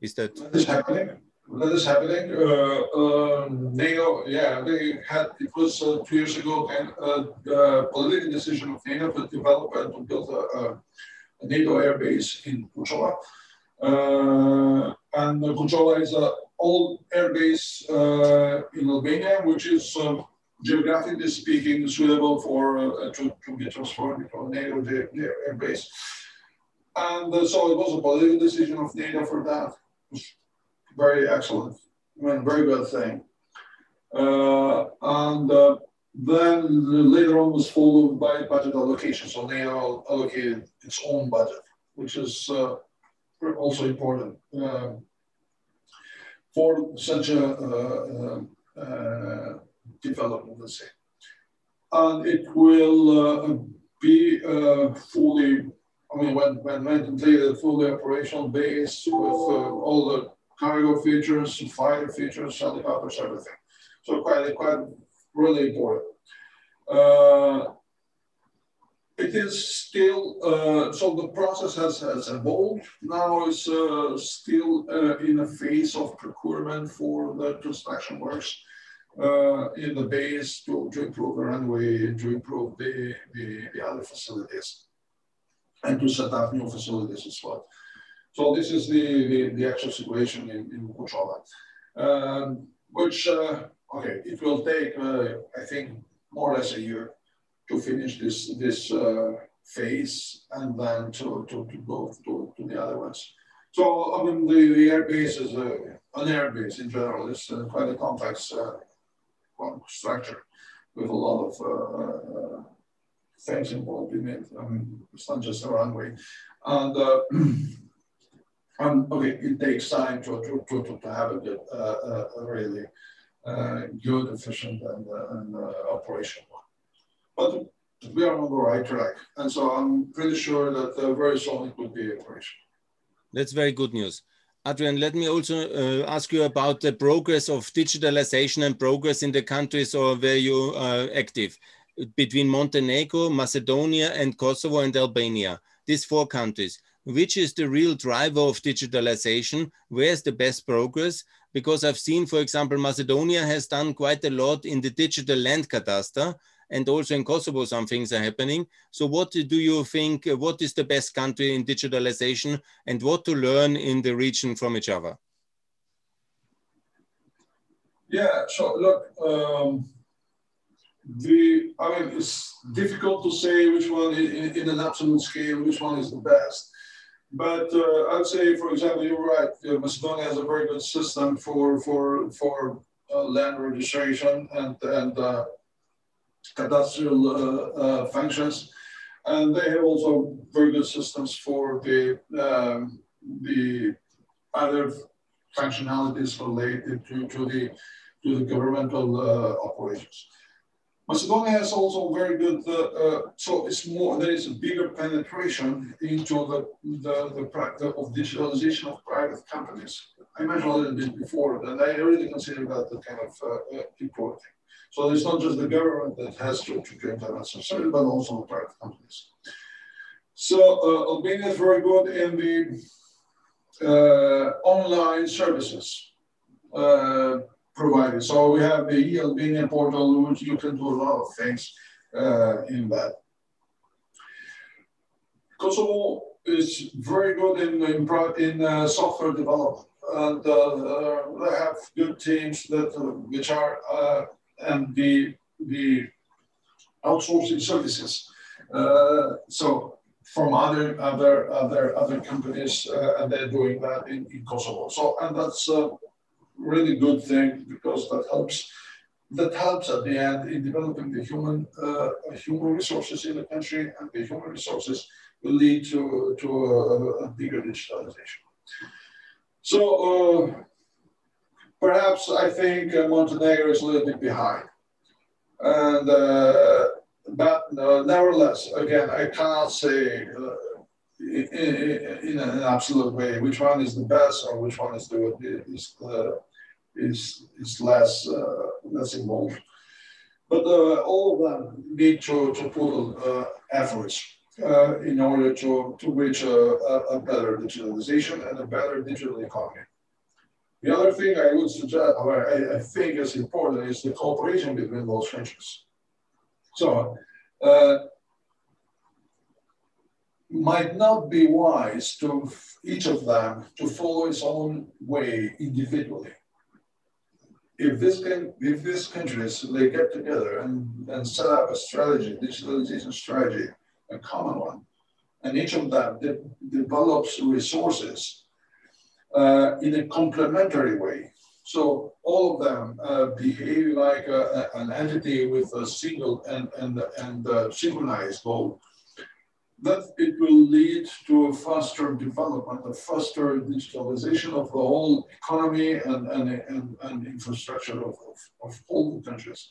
is that? That is happening. That is happening. Uh, uh, NATO, yeah, they had, it was uh, two years ago, and the political decision of NATO to develop and to build a, a NATO air base in Kuchova. and Kuchova is an old air base in Albania, which is um, geographically speaking suitable for uh, to, to be transformed into a NATO air base. And uh, so it was a political decision of NATO for that very excellent, I mean, very good thing. Uh, and uh, then later on was followed by budget allocation. So NATO allocated its own budget, which is uh, also important uh, for such a uh, uh, development, let's say. And it will be fully, I mean, when, when completed, fully operational base with all the cargo features, fighter features, helicopters, everything. So quite, quite really important. Uh, it is still, uh, so the process has, has evolved. Now it's uh, still uh, in a phase of procurement for the construction works uh, in the base to, to improve the runway, to improve the, the, the other facilities, and to set up new facilities as well. So this is the, the, the actual situation in, in um, which, uh, okay, it will take, uh, I think, more or less a year to finish this, this uh, phase and then to, to, to go to, to the other ones. So, I mean, the, the air base is a, an air base in general. It's uh, quite a complex uh, structure with a lot of uh, uh, things involved in it. I mean, it's not just a runway. And uh, um, okay, it takes time to, to, to, to have a good, uh, uh, really uh, good, efficient, and, uh, and uh, operational one. But we are on the right track. And so I'm pretty sure that uh, very soon it will be operational. That's very good news. Adrian, let me also ask you about the progress of digitalization and progress in the countries or where you are active between Montenegro, Macedonia, and Kosovo and Albania, these four countries which is the real driver of digitalization, where's the best progress? Because I've seen, for example, Macedonia has done quite a lot in the digital land cadastre, and also in Kosovo, some things are happening. So, what do you think? What is the best country in digitalization, and what to learn in the region from each other? Yeah, so look, um, the I mean, it's difficult to say which one in, in, an absolute scale, which one is the best. But uh, I'd say, for example, you're right. Uh, Macedonia has a very good system for for for uh, land registration and and uh, cadastral uh, uh, functions, and they have also very good systems for the um, the other functionalities related to, to the to the governmental operations. Macedonia has also very good, uh, uh, so it's more, there is a bigger penetration into the, the, the practice of digitalization of private companies. I mentioned a little bit before, and I really consider that the kind of uh, uh thing. So it's not just the government that has to, to some service, but also the private companies. So uh, Albania is very good in the uh, online services. Uh, provided. So we have the e-Albania portal, which you can do a lot of things uh, in that. Kosovo is very good in, in, in uh, software development. And uh, uh they have good teams that uh, which are and the the outsourcing services. so from other other other other companies, and they're doing that in, in Kosovo. So and that's really good thing because that helps that helps at the end in developing the human uh, human resources in the country, and the human resources will lead to to a, a bigger digitalization. So uh, perhaps I think uh, Montenegro is a little bit behind, and uh, but uh, nevertheless, again, I cannot say. Uh, in, in, in, an absolute way, which one is the best or which one is the is the is, is less, uh, less involved. But uh, all of them need to, to put uh, efforts in order to, to reach a, a, better digitalization and a better digital economy. The other thing I would suggest, or I, I think is important, is the cooperation between those countries. So, uh, might not be wise to each of them to follow its own way individually. If this can, if these countries they get together and, and set up a strategy, digitalization strategy, a common one, and each of them de develops resources uh, in a complementary way. So all of them uh, behave like a, a, an entity with a single and, and, and uh, synchronized goal that it will lead to a faster development, a faster digitalization of the whole economy and, and, and, and infrastructure of, of, of, all the countries.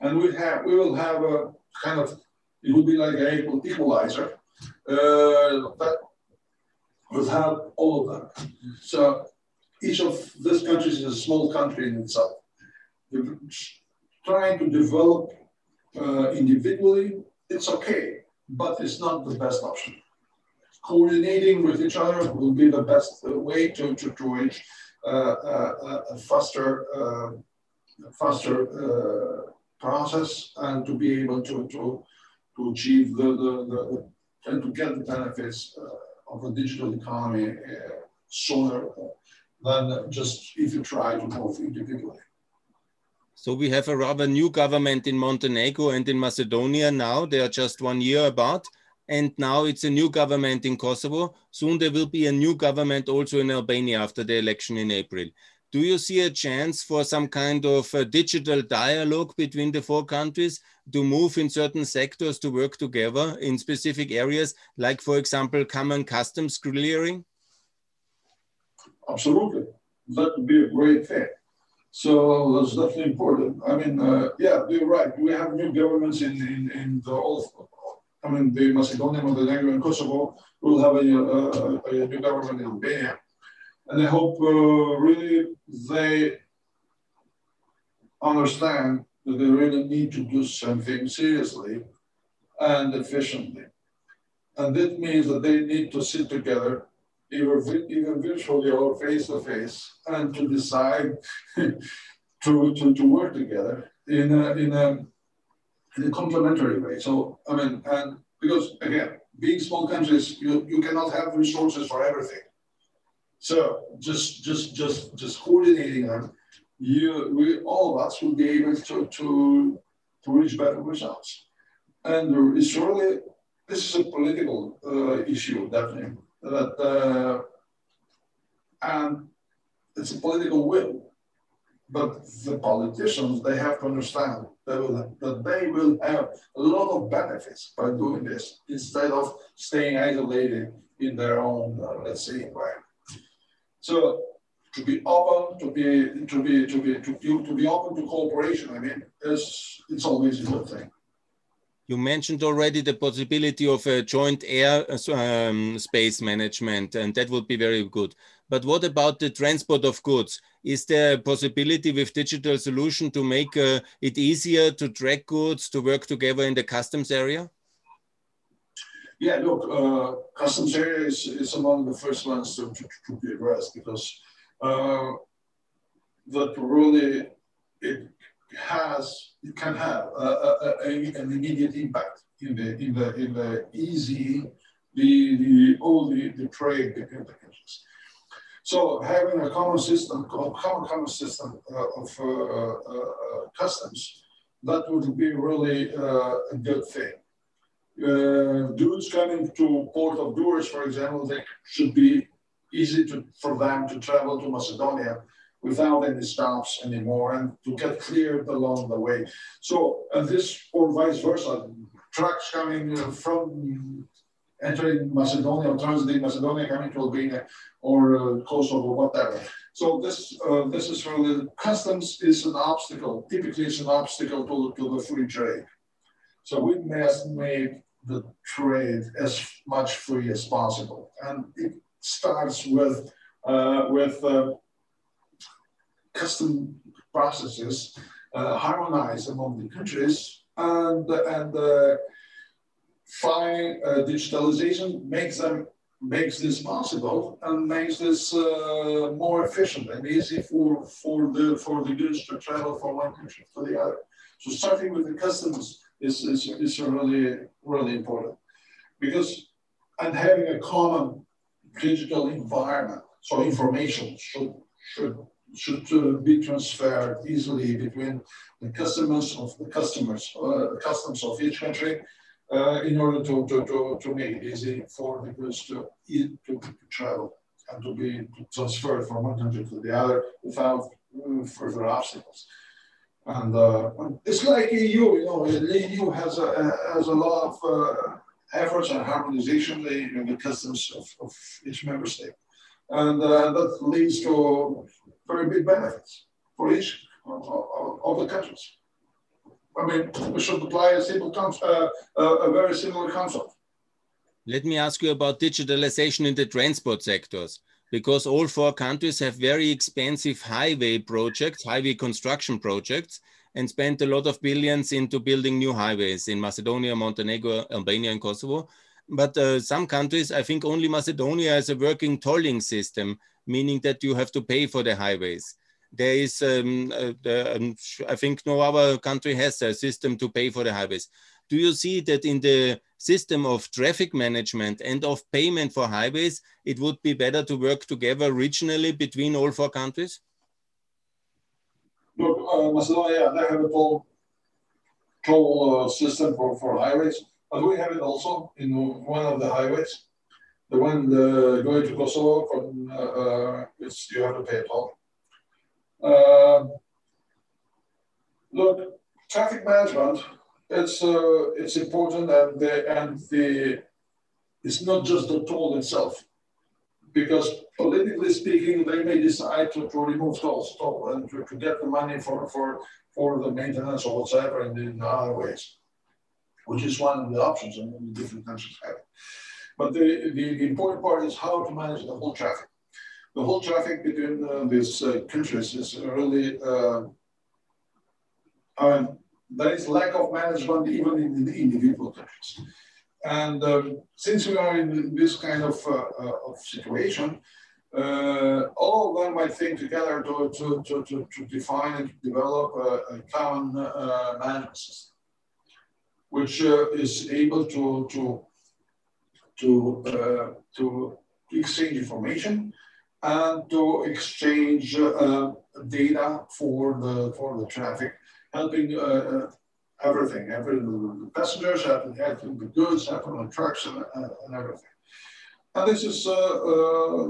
And we have we will have a kind of it will be like an equalizer uh, that will have all of them. So each of these countries is a small country in itself. They're trying to develop uh, individually, it's okay but it's not the best option. Coordinating with each other will be the best way to, to, to reach uh, uh, a faster, uh, faster process and to be able to, to, to achieve the, the, the, and to get the benefits uh, of a digital economy uh, sooner than just if you try to move individually. So we have a rather new government in Montenegro and in Macedonia now. They are just one year about. And now it's a new government in Kosovo. Soon there will be a new government also in Albania after the election in April. Do you see a chance for some kind of digital dialogue between the four countries to move in certain sectors to work together in specific areas, like, for example, common customs clearing? Absolutely. That would be a great thing. So that's definitely important. I mean, uh, yeah, you're right. We have new governments in, in, in the all, I mean, the Macedonia, Montenegro, and Kosovo will have a, a, a new government in Albania. And I hope uh, really they understand that they really need to do something seriously and efficiently. And that means that they need to sit together either virtually or face to face, and to decide to, to, to work together in a, in a, in a complementary way. So, I mean, and because again, being small countries, you, you cannot have resources for everything. So just just just just coordinating them, you we all of us will be able to to to reach better results. And it's really this is a political uh, issue, definitely that uh, and it's a political will. But the politicians, they have to understand that, will, that they will have a lot of benefits by doing this instead of staying isolated in their own, uh, let's say, environment. So to be open, to be to be to be to, to be open to cooperation, I mean, it's it's always a good thing. You mentioned already the possibility of a joint air um, space management, and that would be very good. But what about the transport of goods? Is there a possibility with digital solution to make uh, it easier to track goods, to work together in the customs area? Yeah, look, uh, customs area is, is among the first ones to, to, to be addressed because uh, that really it has it can have a, a, a, an immediate impact in the in the in the easy the the all the, the trade between. So having a common system, common common system uh, of uh, uh, uh customs, that would be really uh, a good thing. Uh, dudes coming to Port of Durrës, for example, they should be easy to, for them to travel to Macedonia without any stops anymore and to get cleared along the way. So uh, this or vice versa, trucks coming from entering Macedonia or transiting Macedonia coming to Albania or uh, Kosovo whatever. So this uh, this is really customs is an obstacle. Typically, it's an obstacle to, to the free trade. So we must make the trade as much free as possible, and it starts with uh, with uh, custom processes uh, among the countries and, and uh, fine uh, digitalization makes them makes this possible and makes this uh, more efficient and easy for, for, the, for the goods to travel from one country to the other. So starting with the customs is, is, is really, really important because and having a common digital environment, so information should, should, should uh, be transferred easily between the customers of the customers, uh, customs of each country uh, in order to, to, to, to make it easy for the goods to, to, to travel and to be transferred from one country to the other without uh, further obstacles. And uh, it's like EU, you know, the EU has a, has a lot of uh, efforts and harmonization in the customs of, of each member state. And uh, that leads to very big benefits for each of, the countries. I mean, we should apply a simple concept, uh, a very similar concept. Let me ask you about digitalization in the transport sectors, because all four countries have very expensive highway projects, highway construction projects, and spent a lot of billions into building new highways in Macedonia, Montenegro, Albania, and Kosovo. But uh, some countries, I think only Macedonia has a working tolling system, meaning that you have to pay for the highways there is, um, uh, the, um, I think no other country has a system to pay for the highways. Do you see that in the system of traffic management and of payment for highways, it would be better to work together regionally between all four countries? Look, uh, Macedonia, they have a toll, toll uh, system for, for highways, but we have it also in one of the highways. The one uh, going to Kosovo, from, uh, uh, you have to pay toll. Uh, look, traffic management, it's, uh, it's important and the, and the, it's not just the toll itself. Because politically speaking, they may decide to, to remove tolls, toll and to, to get the money for, for, for the maintenance or whatever in, in other ways, which is one of the options in, in different countries have. But the, the, the important part is how to manage the whole traffic the whole traffic between uh, these uh, countries is really, uh, mean, there is lack of management even in the individual countries. And um, since we are in this kind of, uh, uh, of situation, uh, all of them might think together to, to, to, to, to define and develop a, a common management system, which is able to, to, to, to exchange information and to exchange uh, data for the for the traffic, helping uh, uh everything, every the passengers, helping, helping the goods, helping the trucks and, uh, and everything. And this is uh,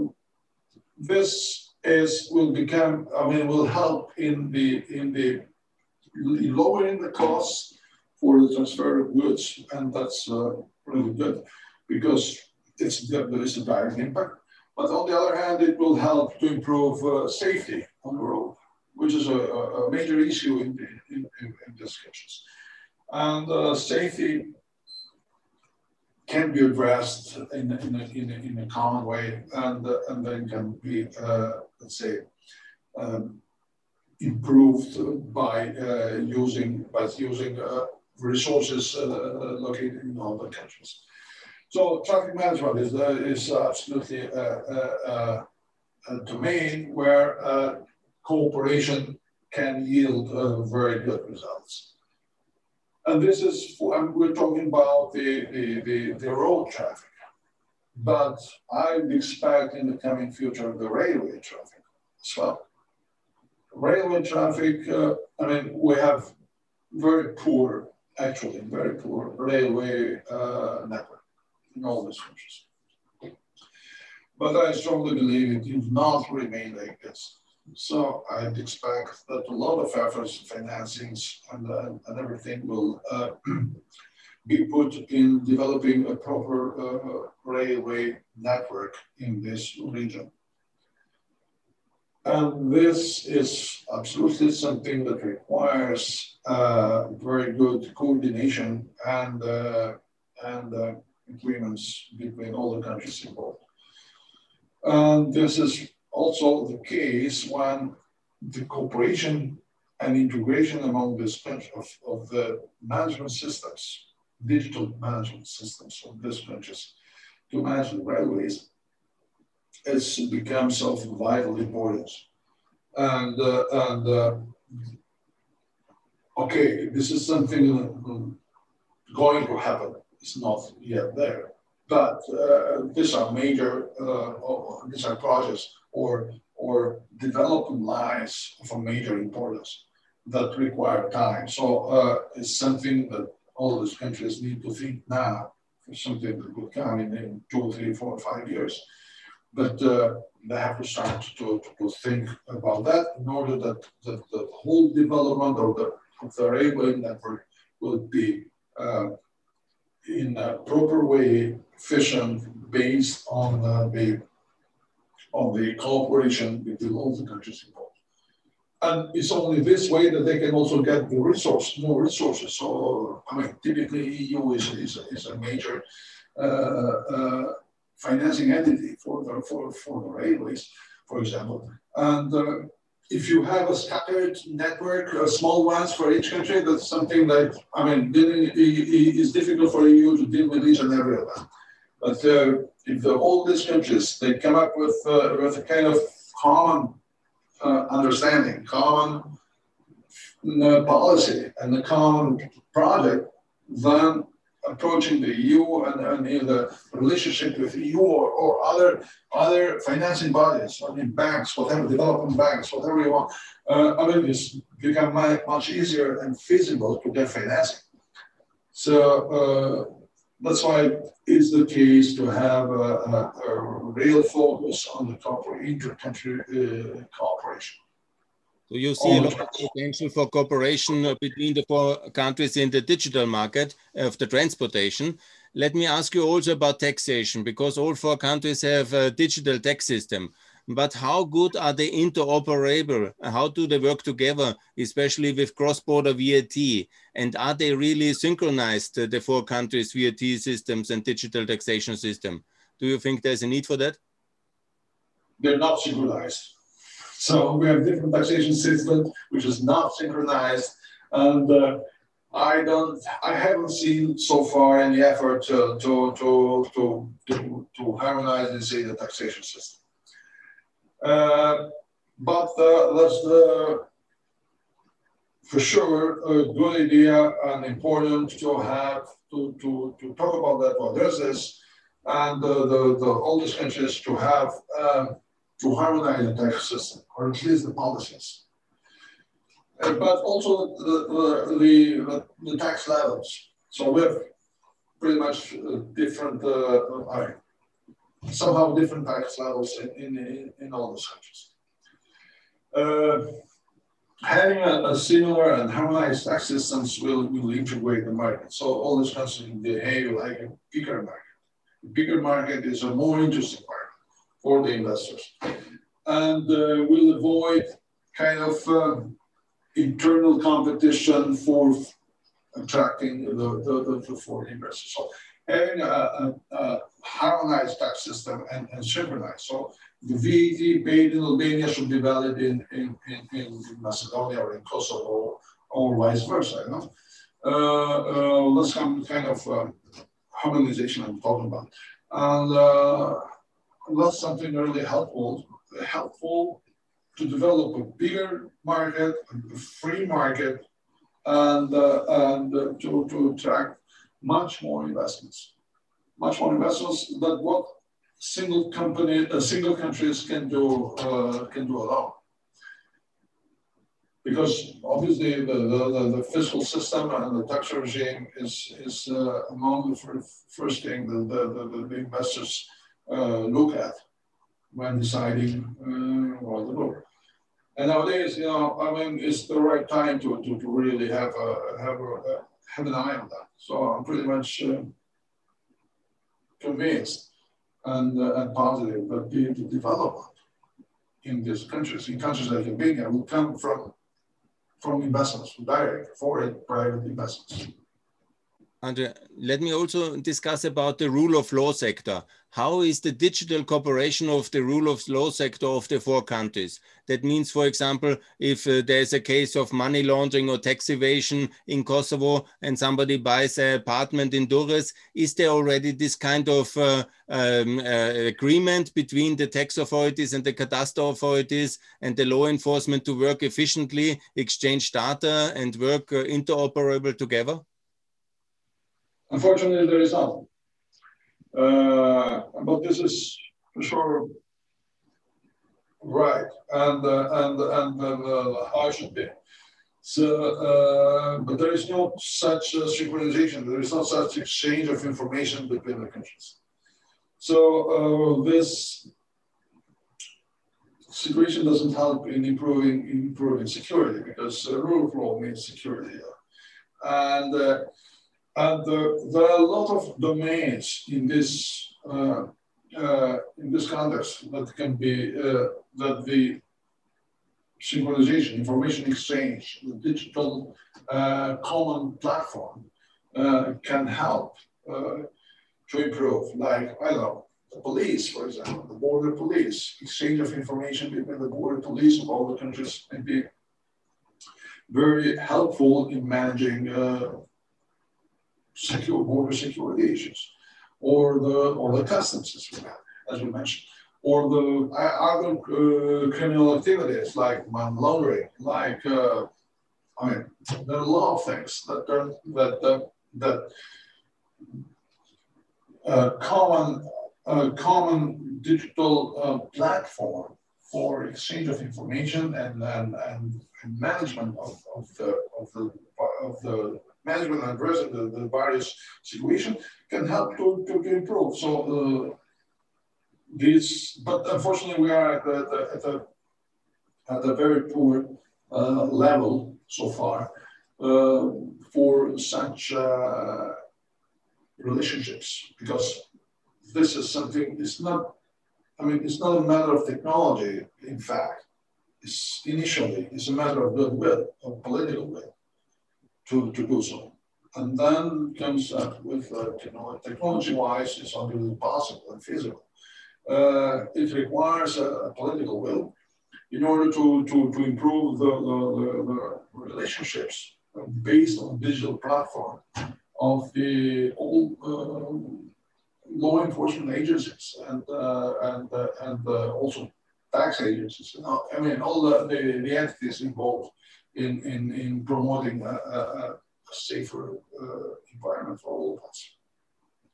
this is will become, I mean, will help in the in the lowering the costs for the transfer of goods, and that's really good because it's there is a direct impact but on the other hand, it will help to improve uh, safety on the road, which is a, a major issue in, the, in, in, in discussions. And uh, safety can be addressed in, in, a, in, a, in a common way and, uh, and then can be, uh, let's say, um, improved by uh, using, by using uh, resources located in other countries. So traffic management is, uh, is absolutely a, a, domain where uh, cooperation can yield uh, very good results. And this is, for, we're talking about the, the, the, the, road traffic, but I expect in the coming future the railway traffic as well. Railway traffic, uh, I mean, we have very poor, actually very poor railway uh, network in all these countries. But I strongly believe it will not remain like this. So I'd expect that a lot of efforts, financings, and, uh, and everything will uh, be put in developing a proper uh, railway network in this region. And this is absolutely something that requires uh, very good coordination and, uh, and uh, agreements between all the countries involved. And this is also the case when the cooperation and integration among countries of, of the management systems, digital management systems of these countries to manage the railways, it's becomes of vital importance. And, uh, and uh, okay, this is something going to happen. It's not yet there, but uh, these are major, uh, these are projects or or development lines of a major importance that require time. So uh, it's something that all these countries need to think now for something that could come in, two, three, four, five years. But uh, they have to start to, to think about that in order that, that the whole development of the, the railway network will be uh, in a proper way efficient based on uh, the on the cooperation between all the countries involved. And it's only this way that they can also get the resource, more resources. So, I mean, typically EU is, is, is a major uh, uh, financing entity for the, for, for the railways, for example. And uh, if you have a scattered network, uh, small ones for each country, that's something that, I mean, is difficult for you to deal with each and every them. But uh, if the, all these countries, they come up with, uh, with a kind of common uh, understanding, common uh, policy, and a common project, then approaching the EU and, and in the relationship with EU or, or, other other financing bodies, I mean banks, whatever, development banks, whatever you want. Uh, I mean, it's become much easier and feasible to get financing. So uh, that's why it's the case to have a, a, a real focus on the inter-country uh, cooperation. So you see a oh, lot of potential for cooperation between the four countries in the digital market of the transportation. Let me ask you also about taxation, because all four countries have a digital tax system. But how good are they interoperable? How do they work together, especially with cross-border VAT? And are they really synchronized, the four countries' VAT systems and digital taxation system? Do you think there's a need for that? They're not synchronized. So we have different taxation systems, which is not synchronized. And uh, I don't, I haven't seen so far any effort to, to, to, to, to, to harmonize and say the taxation system. Uh, but uh, that's uh, for sure a good idea and important to have to, to, to talk about that, address this, and the, the, the oldest countries to have um, to harmonize the tax system, or at least the policies. Uh, but also the, the, the, the, tax levels. So we have pretty much uh, different, uh, somehow different tax levels in, in, in all those countries. Uh, having a, a, similar and harmonized tax systems will, will integrate the market. So all these countries behave like a bigger market. A bigger market is a more interesting market for the investors. And uh, will avoid kind of uh, internal competition for attracting the, the, the, foreign investors. So having a, a, a harmonized tax system and, and synchronized. So the VAT paid in Albania should be valid in, in, in, in Macedonia or in Kosovo or vice versa. You know? uh, uh, that's some kind of uh, harmonization I'm talking about. And uh, that's something really helpful, helpful to develop a bigger market, a free market, and, uh, and uh, to, to attract much more investments. Much more investments than what single company, uh, single countries can do, uh, can do alone. Because obviously the, the, the, fiscal system and the tax regime is, is uh, among the first thing that the, the, the investors look at when deciding uh, what to do. And nowadays, you know, I mean, it's the right time to, to, to really have a, have a, have an eye on that. So I'm pretty much uh, convinced and, uh, and positive that the, the development in these countries, in countries like Albania, will come from from investments, direct foreign private investments. And uh, let me also discuss about the rule of law sector. How is the digital cooperation of the rule of law sector of the four countries? That means, for example, if uh, there's a case of money laundering or tax evasion in Kosovo and somebody buys an apartment in Durrës, is there already this kind of uh, um, uh, agreement between the tax authorities and the cadastre authorities and the law enforcement to work efficiently, exchange data and work uh, interoperable together? Unfortunately, there is not. Uh, but this is for sure right, and uh, and and uh, how it should be. So, uh, but there is no such uh, synchronization. There is no such exchange of information between the countries. So uh, this situation doesn't help in improving improving security because rule of law means security, and and uh, there are a lot of domains in this uh, uh, in this context that can be uh, that the synchronization, information exchange, the digital uh, common platform uh, can help to improve. Like I don't know, the police, for example, the border police, exchange of information between the border police of all the countries can be very helpful in managing secure border security issues, or the or the customs as we, as we mentioned, or the other uh, criminal activities like money laundering, like uh, I mean, there are a lot of things that are, that uh, that uh, common uh, common digital uh, platform for exchange of information and and, and management of, of the of the of the management addressing the, the various situation can help to, to, to improve. So uh, this, but unfortunately we are at a, at a, at a very poor uh, level so far uh, for such uh, relationships because this is something, it's not, I mean, it's not a matter of technology, in fact. It's initially, it's a matter of goodwill, of political will to, to do so. And then comes up with, uh, you know, technology-wise, it's not really possible and feasible. Uh, it requires a, a, political will in order to, to, to improve the, the, the, relationships based on digital platform of the all uh, law enforcement agencies and, uh, and, uh, and uh, also tax agencies. I mean, all the, the, the entities involved in, in, in promoting a, a, a safer uh, environment for all of us.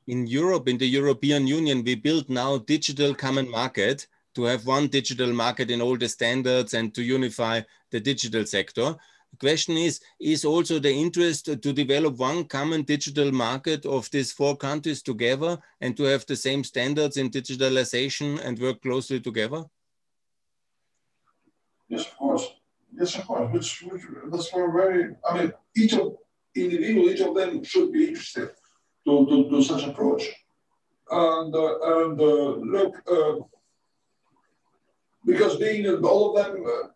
In Europe, in the European Union, we build now digital common market to have one digital market in all the standards and to unify the digital sector. The question is, is also the interest to develop one common digital market of these four countries together and to have the same standards in digitalization and work closely together? Yes, of course. Yes, of course. Which, which that's very. I mean, each of individual, each of them should be interested to, to, to such approach. And uh, and uh, look, uh, because being in all of them uh,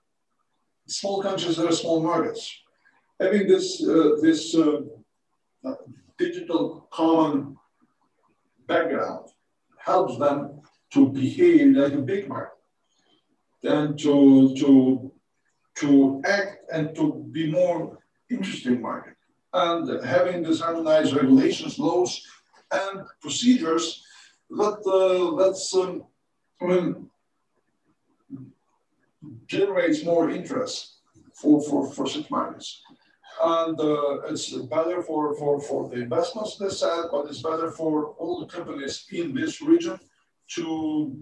small countries that are small markets, having this uh, this uh, digital common background helps them to behave like a big market, and to to to act and to be more interesting market. And having this harmonized regulations, laws, and procedures that uh, that's um, I mean generates more interest for for for such markets. And uh, it's better for, for, for the investments this side, but it's better for all the companies in this region to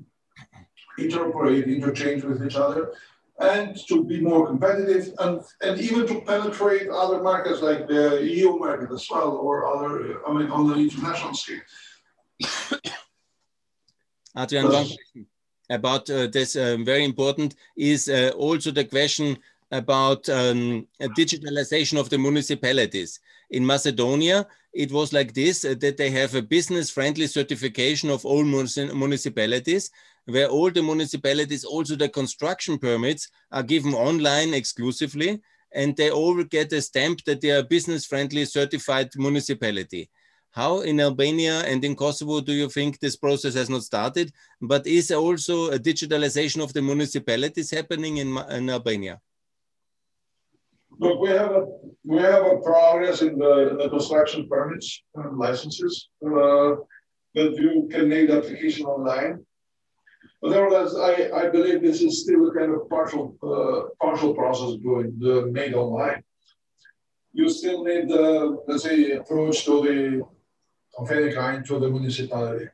interoperate, interchange with each other, and to be more competitive and, and even to penetrate other markets like the EU market as well or other, I mean, on the international scale. Adrian, one about uh, this uh, very important is uh, also the question about um, digitalization of the municipalities. In Macedonia, it was like this, uh, that they have a business-friendly certification of all municipalities, where all the municipalities, also the construction permits, are given online exclusively, and they all get a stamp that they are business-friendly certified municipality. How in Albania and in Kosovo do you think this process has not started? But is also a digitalization of the municipalities happening in, in Albania? Look, we have a we have a progress in the, in the construction permits and licenses uh, that you can make the application online. But nevertheless, I, I believe this is still a kind of partial uh, partial process going the made online. You still need the let's say approach to the kind to the municipality.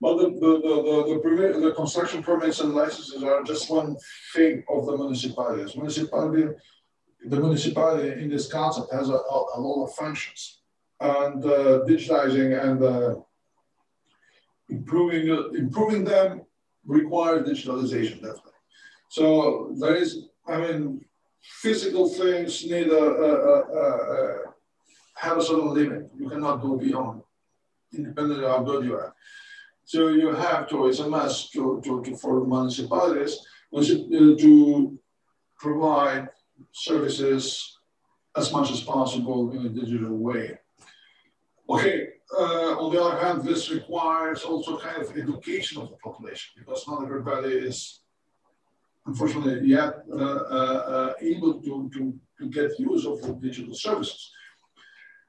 But the, the, the, the, the, construction permits and licenses are just one thing of the municipalities. Municipality, the municipality in this concept has a, a, a lot of functions. And uh, digitizing and uh, improving, uh, improving them require digitalization, definitely. So there is, I mean, physical things need a, a, a, have a certain limit. You cannot go beyond independently of how good you are. So you have to, it's a must to, to, to for municipalities uh, to provide services as much as possible in a digital way. Okay, uh, on the other hand, this requires also kind of education of the population because not everybody is, unfortunately, yet uh, uh, uh able to, to, to get use of digital services.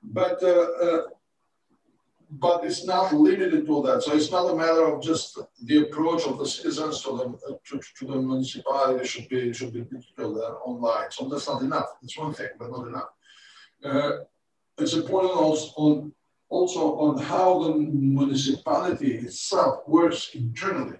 But uh, but it's not limited to that. So it's not a matter of just the approach of the citizens to the to, to the municipality should be should be digital uh, online. So that's not enough. It's one thing, but not enough. Uh, it's important also on also on how the municipality itself works internally.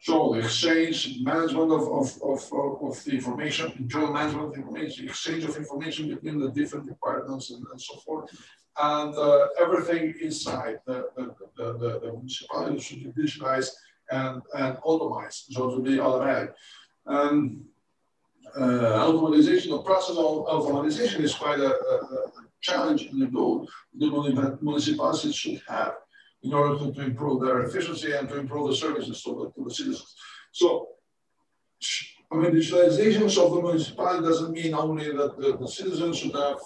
So the exchange, management of, of, of, of, the information, internal management of information, exchange of information between the different departments and, and so forth and uh, everything inside the, the, the, the, municipality should be digitized and, and automized, so to be automatic. And uh, automatization, the process of automatization is quite a, a, a challenge in the goal the municipalities should have in order to, to, improve their efficiency and to improve the services to the, to the citizens. So, I mean, digitalization of the municipality doesn't mean only that the, the citizens should have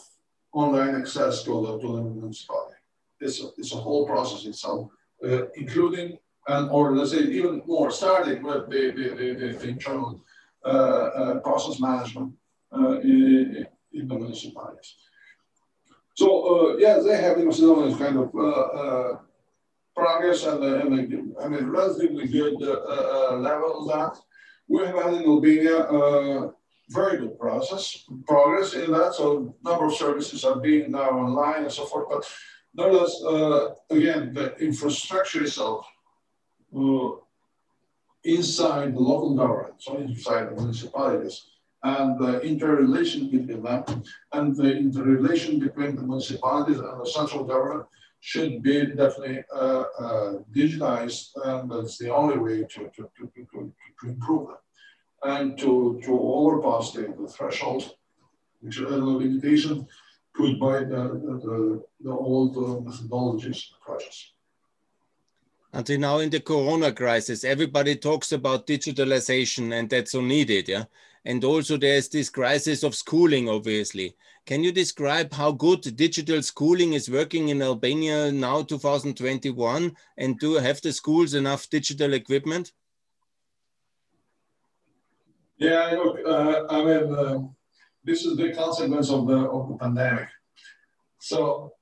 online access to the, to the municipality. It's a, it's a whole process itself, uh, including and or let's say even more starting with the, the, the, the internal uh, uh, process management uh, in, in, the municipalities. So uh, yes, they have in Macedonia kind of uh, progress and, and, and a relatively good level of that. We have had in Albania very good process, progress in that. So number of services are being now online and so forth. But nevertheless, uh, again, the infrastructure itself uh, inside the local government, so inside the municipalities, and the interrelation between them, and the interrelation between the municipalities and the central government should be definitely uh, uh digitized, and that's the only way to, to, to, to, to improve them and to, to overpass the, the threshold, which are the limitation put by the, the, the old methodologies and approaches. Until now in the corona crisis, everybody talks about digitalization and that's so needed, yeah? And also there's this crisis of schooling, obviously. Can you describe how good digital schooling is working in Albania now, 2021? And do have the schools enough digital equipment? Yeah, look, uh, I mean, uh, this is the consequence of the of the pandemic. So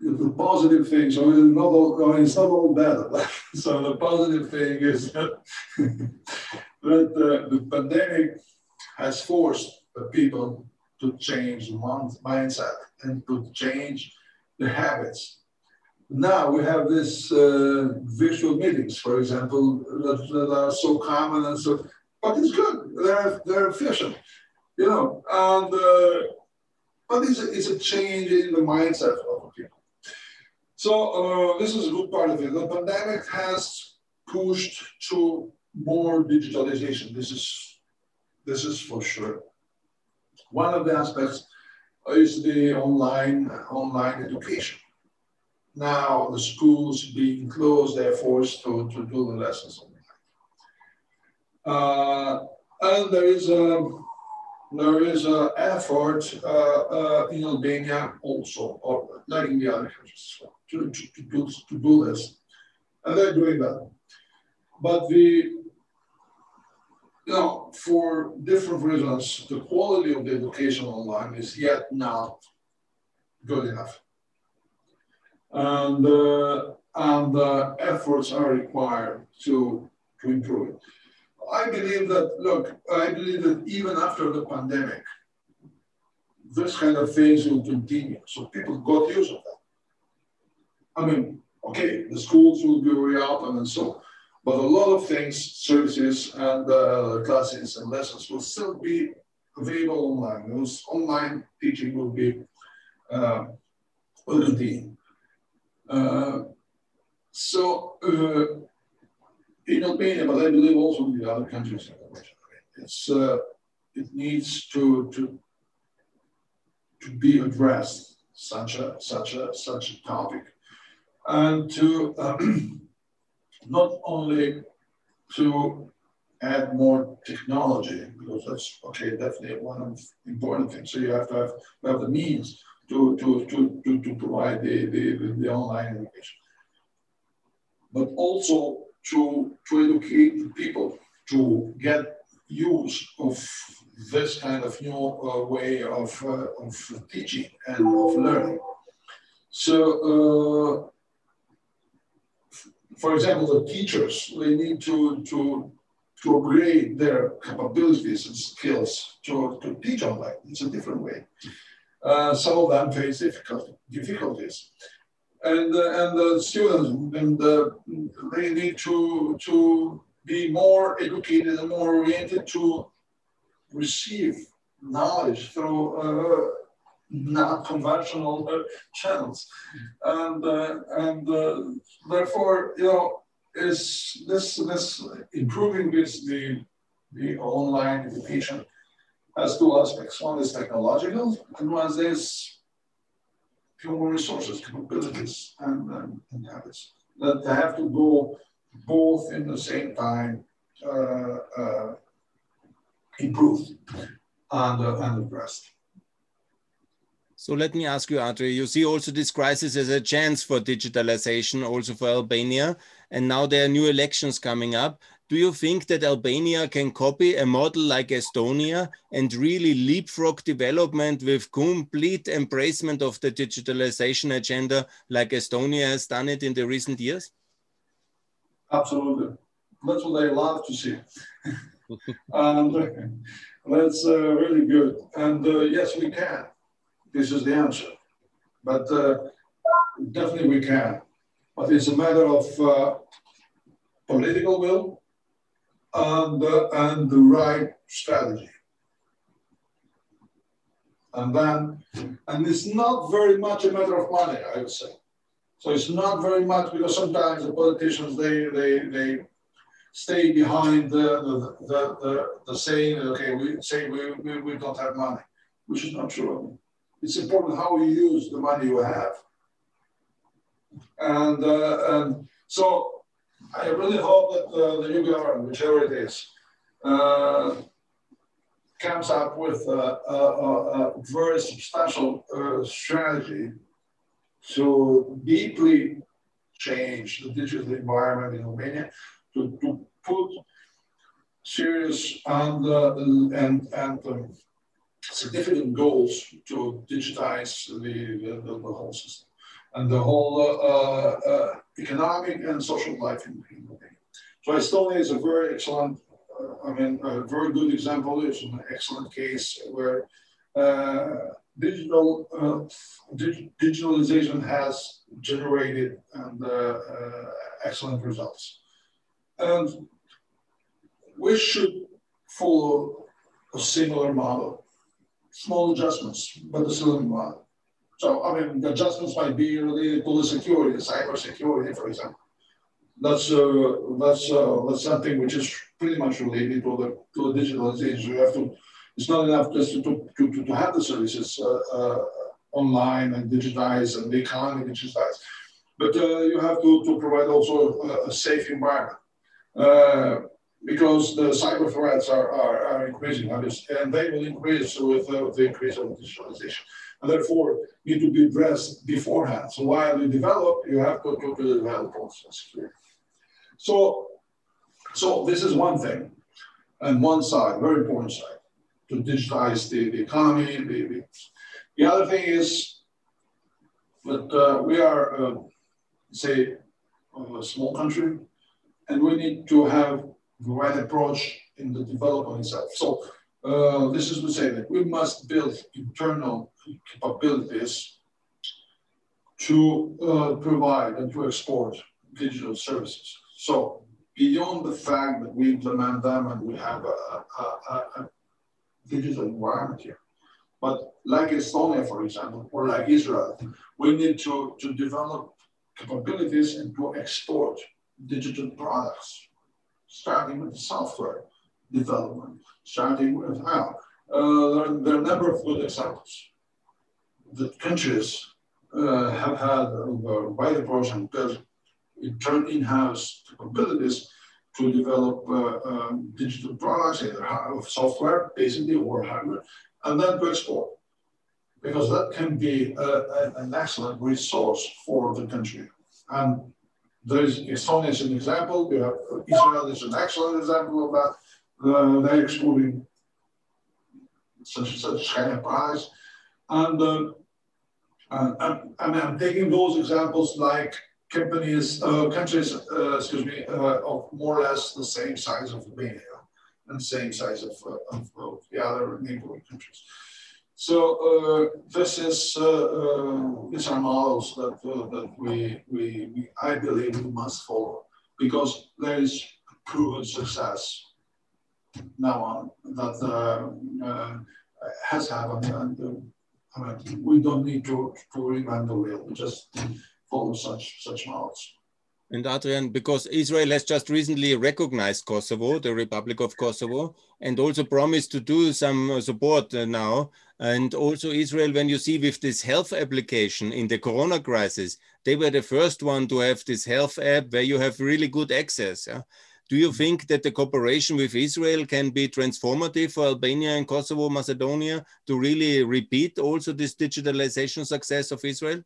the positive thing, so it's not all, it's not all bad. so the positive thing is that, that uh, the pandemic has forced the people to change mindset and to change the habits. Now we have this uh, virtual meetings, for example, that, that are so common and so but it's good. They're, they're efficient, you know. And uh, but it's a, it's a change in the mindset of people. So uh, this is a good part of it. The pandemic has pushed to more digitalization. This is this is for sure. One of the aspects is the online online education. Now the schools being closed, they're forced to, to do the lessons uh, and there is a, there is an effort uh, uh, in Albania also, or like in the other countries, to, to, to, do, to do this. And they're doing that. But the, you know, for different reasons, the quality of the education online is yet not good enough. And, uh, and uh, efforts are required to, to improve it. I believe that, look, I believe that even after the pandemic, this kind of things will continue. So people got used to that. I mean, okay, the schools will be reopened and so, but a lot of things, services and uh, classes and lessons will still be available online. Those online teaching will be uh, will. Uh, so uh, in Albania, but I believe also in the other countries. It's uh, it needs to to to be addressed such a such a such a topic, and to um, not only to add more technology because that's okay definitely one of important things. So you have to have, have the means to to to to, to provide the, the the online education, but also to, to educate the people to get use of this kind of new uh, way of, uh, of teaching and of learning. So, uh, for example, the teachers, they need to, to, to upgrade their capabilities and skills to, to teach online. It's a different way. Uh, some of them face difficult, difficulties and and the students and they need to to be more educated and more oriented to receive knowledge through not conventional channels, and uh, and uh, therefore you know is this this improving this the the online education has two aspects. One is technological, and one is human resources, capabilities, and, um, and habits. That have to go both in the same time uh, uh, improved and, uh, and addressed. So let me ask you, Andre, you see also this crisis as a chance for digitalization, also for Albania. And now there are new elections coming up. Do you think that Albania can copy a model like Estonia and really leapfrog development with complete embracement of the digitalization agenda like Estonia has done it in the recent years? Absolutely. That's what I love to see. and uh, that's uh, really good. And uh, yes, we can. This is the answer. But uh, definitely we can. But it's a matter of uh, political will and, uh, and the right strategy. And then, and it's not very much a matter of money, I would say. So it's not very much because sometimes the politicians they they they stay behind the the, the, the, the saying, okay, we say we, we, we don't have money, which is not true. It's important how you use the money you have. And uh, and so I really hope that uh, the new government, whichever it is, uh, comes up with a, a, a, very substantial uh, strategy to deeply change the digital environment in Romania, to, to put serious and, uh, and, and um, significant goals to digitize the, the, the, whole system and the whole uh, uh, economic and social life in, in. So Estonia is a very excellent, uh, I mean, a very good example. It's an excellent case where uh, digital uh, dig digitalization has generated and, uh, uh, excellent results. And we should follow a similar model, small adjustments, but similar model. So, I mean, the adjustments might be related to the security, the cyber security, for example. That's uh, that's uh, that's something which is pretty much related to the to the digitalization. You have to. It's not enough just to to, to, to have the services uh, uh online and digitized and the economy digitized, but uh, you have to, to provide also a, a safe environment. Because the cyber threats are, are, are increasing, and they will increase with uh, the increase of digitalization. And therefore, need to be addressed beforehand. So while you develop, you have to go develop process. So, so this is one thing, and one side, very important side, to digitize the, the economy. The, the, the other thing is that uh, we are, uh, say, a small country, and we need to have the right approach in the development itself. So uh, this is to say that we must build internal capabilities to uh, provide and to export digital services. So beyond the fact that we implement them and we have a, a, a digital environment here, but like Estonia, for example, or like Israel, we need to, to develop capabilities and to export digital products, starting with software development, starting with how. Uh, there, there, are a number of good examples that countries uh, have had a wide approach and built in-house capabilities to develop uh, um, digital products, either software, basically, or hardware, and then to export. Because that can be a, a, an excellent resource for the country. And there is Estonia is an example. We have Israel is an excellent example of that. Uh, they're exporting such such kind of products, and uh, and, and, I'm taking those examples like companies, uh, countries, uh, excuse me, uh, of more or less the same size of Albania and same size of, uh, of, of the other neighboring countries. So uh, this is uh, these are models that that we, we, we I believe we must follow because there is proven success now on that has happened and I mean, we don't need to, to reinvent the wheel. We just follow such such models. And Adrian, because Israel has just recently recognized Kosovo, the Republic of Kosovo, and also promised to do some uh, support uh, now. And also Israel, when you see with this health application in the Corona crisis, they were the first one to have this health app where you have really good access. Yeah? Do you think that the cooperation with Israel can be transformative for Albania and Kosovo, Macedonia to really repeat also this digitalization success of Israel?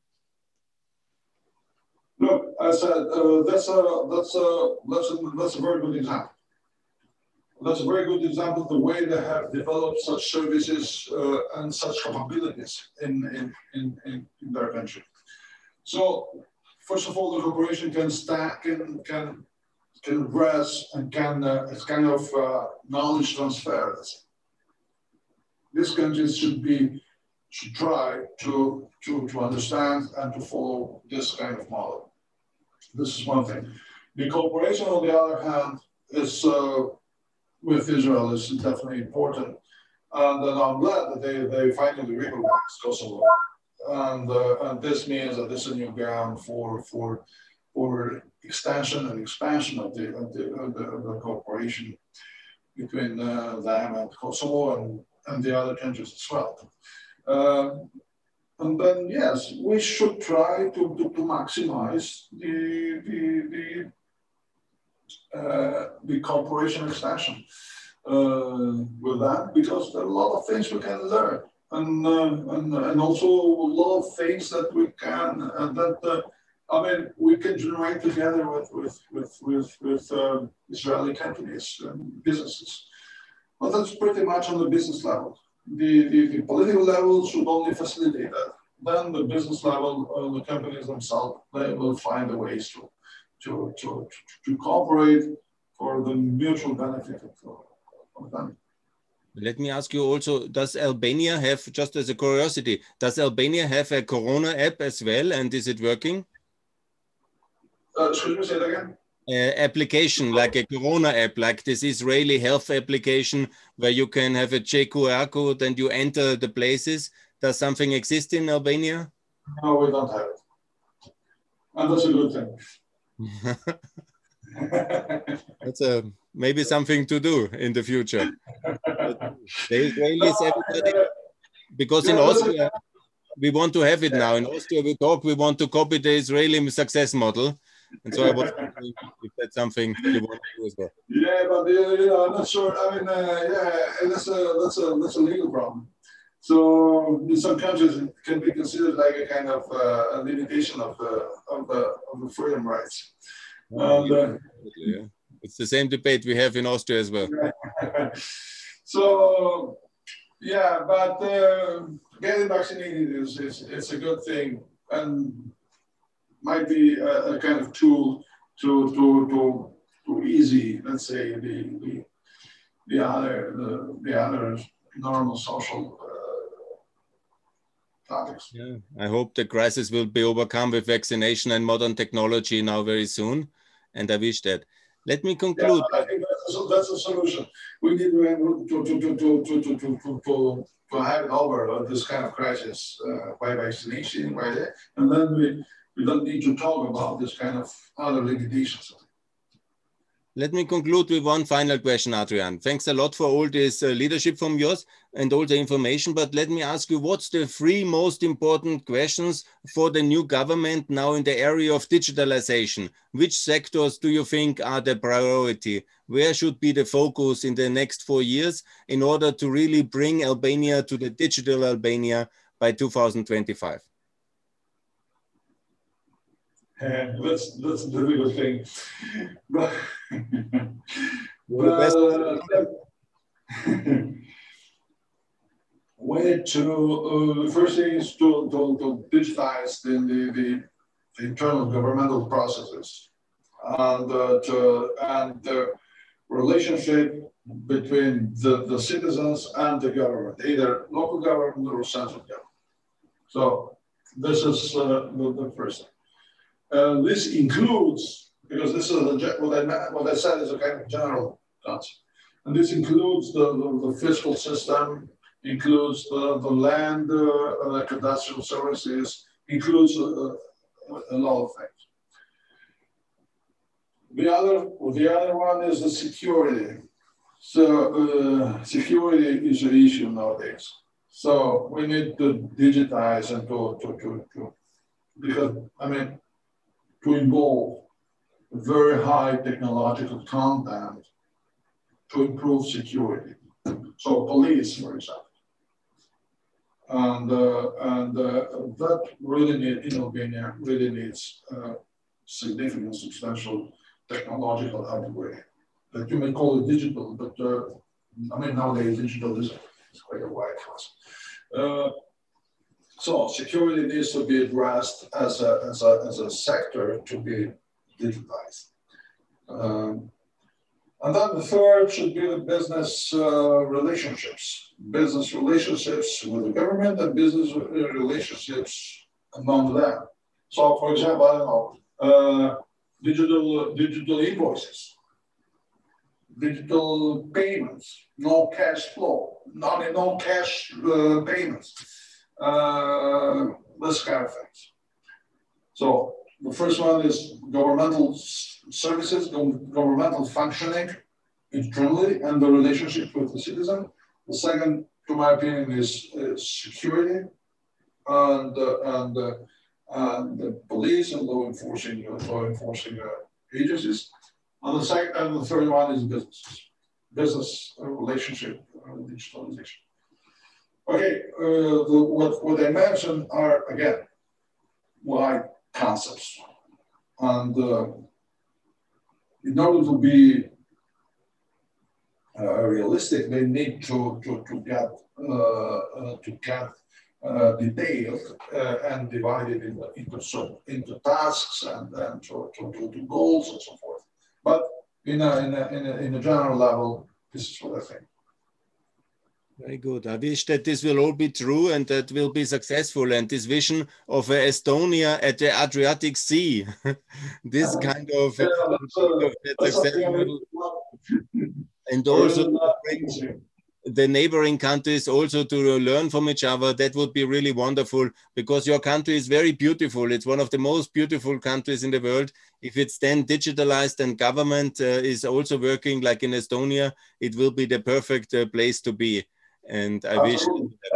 Look, I said uh, that's a that's a that's a that's a very good example. That's a very good example of the way they have developed such services uh, and such capabilities in, in, in, in, their country. So, first of all, the cooperation can stack and can can address and can uh, it's kind of uh, knowledge transfer. These countries should be should try to, to to understand and to follow this kind of model. This is one thing. The cooperation, on the other hand, is uh, with Israel is definitely important, and, and I'm glad that they, they finally recognize Kosovo, and uh, and this means that this is a new ground for for for extension and expansion of the, of the, of the, of the cooperation between uh, them and Kosovo and, and the other countries as well. Um, and then, yes, we should try to, to, to maximize the, the, the, the cooperation extension uh, with that because there are a lot of things we can learn. And, uh, and, and also a lot of things that we can, that uh, I mean, we can generate together with with with with, with Israeli companies and businesses. But that's pretty much on the business level. The, the, the political level should only facilitate that. Then the business level, uh, the companies themselves, they will find the ways to to to to cooperate for the mutual benefit of, of them. Let me ask you also, does Albania have, just as a curiosity, does Albania have a Corona app as well and is it working? Uh, excuse me, say that again. Uh, application like a corona app like this israeli health application where you can have a qr code and you enter the places does something exist in albania no we don't have it and that's a good thing that's a maybe something to do in the future the israelis everybody because in austria we want to have it now in austria we talk we want to copy the israeli success model And so I was wondering if that's something you want to do as well. Yeah, but you know, I'm not sure. I mean, uh, yeah, that's a that's a that's a legal problem. So in some countries, it can be considered like a kind of uh, a limitation of the of the of the freedom rights. And, uh, yeah. It's the same debate we have in Austria as well. so yeah, but uh, getting vaccinated is, is it's a good thing and might be a, a kind of tool to to to to easy, let's say, the the, the other the, the other normal social targets. Yeah, I hope the crisis will be overcome with vaccination and modern technology now very soon, and I wish that. Let me conclude. Yeah, I think that's a, that's a solution. We need to to to to to to to, to, to have over this kind of crisis uh, by vaccination, by that, and then we we don't need to talk about this kind of other limitations. Let me conclude with one final question, Adrian. Thanks a lot for all this uh, leadership from yours and all the information. But let me ask you, what's the three most important questions for the new government now in the area of digitalization? Which sectors do you think are the priority? Where should be the focus in the next four years in order to really bring Albania to the digital Albania by 2025? And that's that's a difficult thing. But, but way to uh, the first thing is to, to, to digitize the, the, the, internal governmental processes and uh, to, and the relationship between the, the citizens and the government, either local government or central government. So this is uh, the, the first thing. Uh, this includes, because this is what, I, what I said is a kind of general concept, and this includes the, the, the fiscal system, includes the, the land, uh, the cadastral services, includes a, a, lot of things. The other, the other one is the security. So uh, security is an issue nowadays. So we need to digitize and to, to, to, to because I mean, to involve very high technological content to improve security. So police, for example. And, uh, and uh, that really need, in Albania really needs uh, significant, substantial technological upgrade. That you may call it digital, but uh, I mean, nowadays digital is, is quite a wide class. So security needs to be addressed as a, as a, as a sector to be digitized. Um, and then the third should be the business uh, relationships, business relationships with the government and business relationships among them. So, for example, I don't know, uh, digital digital invoices, digital payments, no cash flow, not no cash uh, payments uh, this kind of things. So the first one is governmental services, governmental functioning internally and the relationship with the citizen. The second, to my opinion, is, is security and, uh, and, uh, and the police and law enforcing, uh, law enforcing uh, agencies. And the, second, and the third one is business, business relationship digitalization. Okay, uh, the, what, what I mentioned are, again, wide concepts. And uh, in order to be uh, realistic, they need to, to, to get, uh, uh, to get uh, detailed and divided into, into, into tasks and, and to, to, to, to goals and so forth. But in a, in, a, in, a, in a general level, this is what I think. Very good. I wish that this will all be true and that will be successful. And this vision of uh, Estonia at the Adriatic Sea, this kind of, yeah, and also the neighboring countries also to learn from each other. That would be really wonderful because your country is very beautiful. It's one of the most beautiful countries in the world. If it's then digitalized and government uh, is also working like in Estonia, it will be the perfect uh, place to be. And I wish.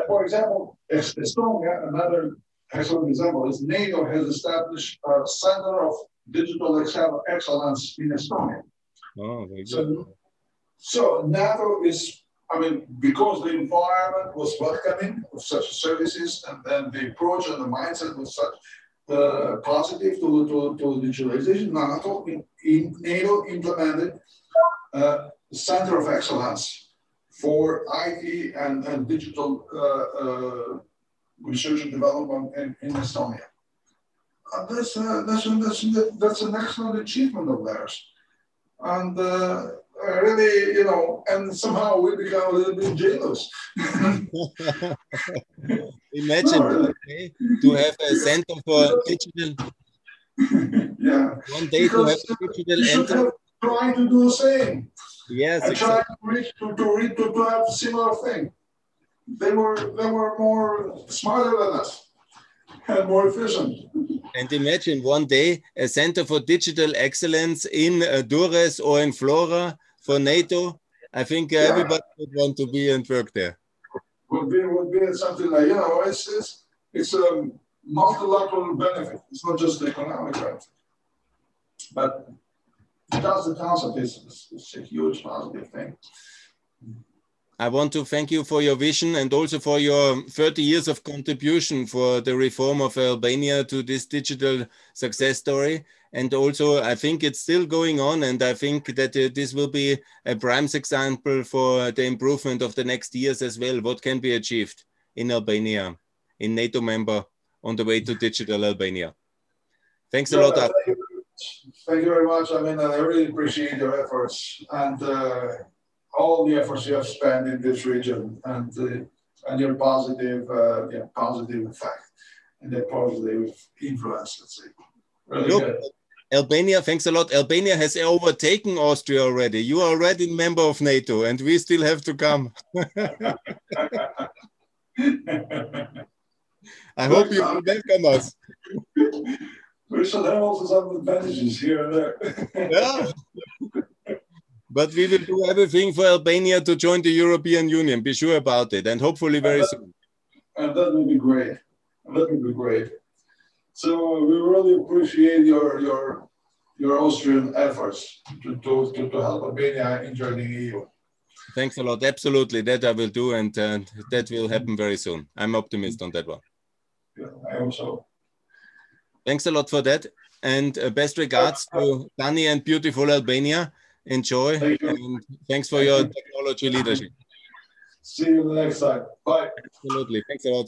For example, Estonia, another excellent example, is NATO has established a center of digital excellence in Estonia. Oh. So, so NATO is, I mean, because the environment was welcoming of such services and then the approach and the mindset was such uh, positive to, to, to digitalization, NATO, in, in, NATO implemented uh, Center of Excellence for IT and, and digital uh, uh, research and development in, in Estonia. And that's, uh, that's, that's, that's an excellent achievement of theirs. And uh, really, you know, and somehow we become a little bit jealous. Imagine no, really. okay, to have a center for digital. yeah. One day because to have a digital trying to do the same. Yes, and exactly. trying to reach to, to, reach, to, to have similar thing. They were they were more smarter than us and more efficient. And imagine one day a center for digital excellence in uh, Durres or in Vlora for NATO. I think uh, yeah. everybody would want to be and work there. Would be would be something like you know it's it's, it's a multilateral benefit. It's not just economic benefit, but just the concept is, is a huge positive thing. I want to thank you for your vision and also for your 30 years of contribution for the reform of Albania to this digital success story. And also, I think it's still going on. And I think that uh, this will be a prime example for the improvement of the next years as well. What can be achieved in Albania, in NATO member on the way to digital Albania. Thanks a lot. Thank you very much. I mean, I really appreciate your efforts and uh, all the efforts you have spent in this region and uh, and your positive, uh, yeah, positive effect and the positive influence. Let's say. Really Look, good. Albania, thanks a lot. Albania has overtaken Austria already. You are already a member of NATO, and we still have to come. I hope you will welcome us. we shall have also some advantages here and there. yeah. But we will do everything for Albania to join the European Union. Be sure about it, and hopefully very and that, soon. And that will be great. That will be great. So we really appreciate your your your Austrian efforts to, to, to, to help Albania in joining the EU. Thanks a lot. Absolutely, that I will do, and uh, that will happen very soon. I'm optimist on that one. Yeah, I also. Thanks a lot for that. And uh, best regards to Dani and beautiful Albania. Enjoy. Thank and thanks for your technology leadership. See you the next time. Bye. Absolutely. Thanks a lot.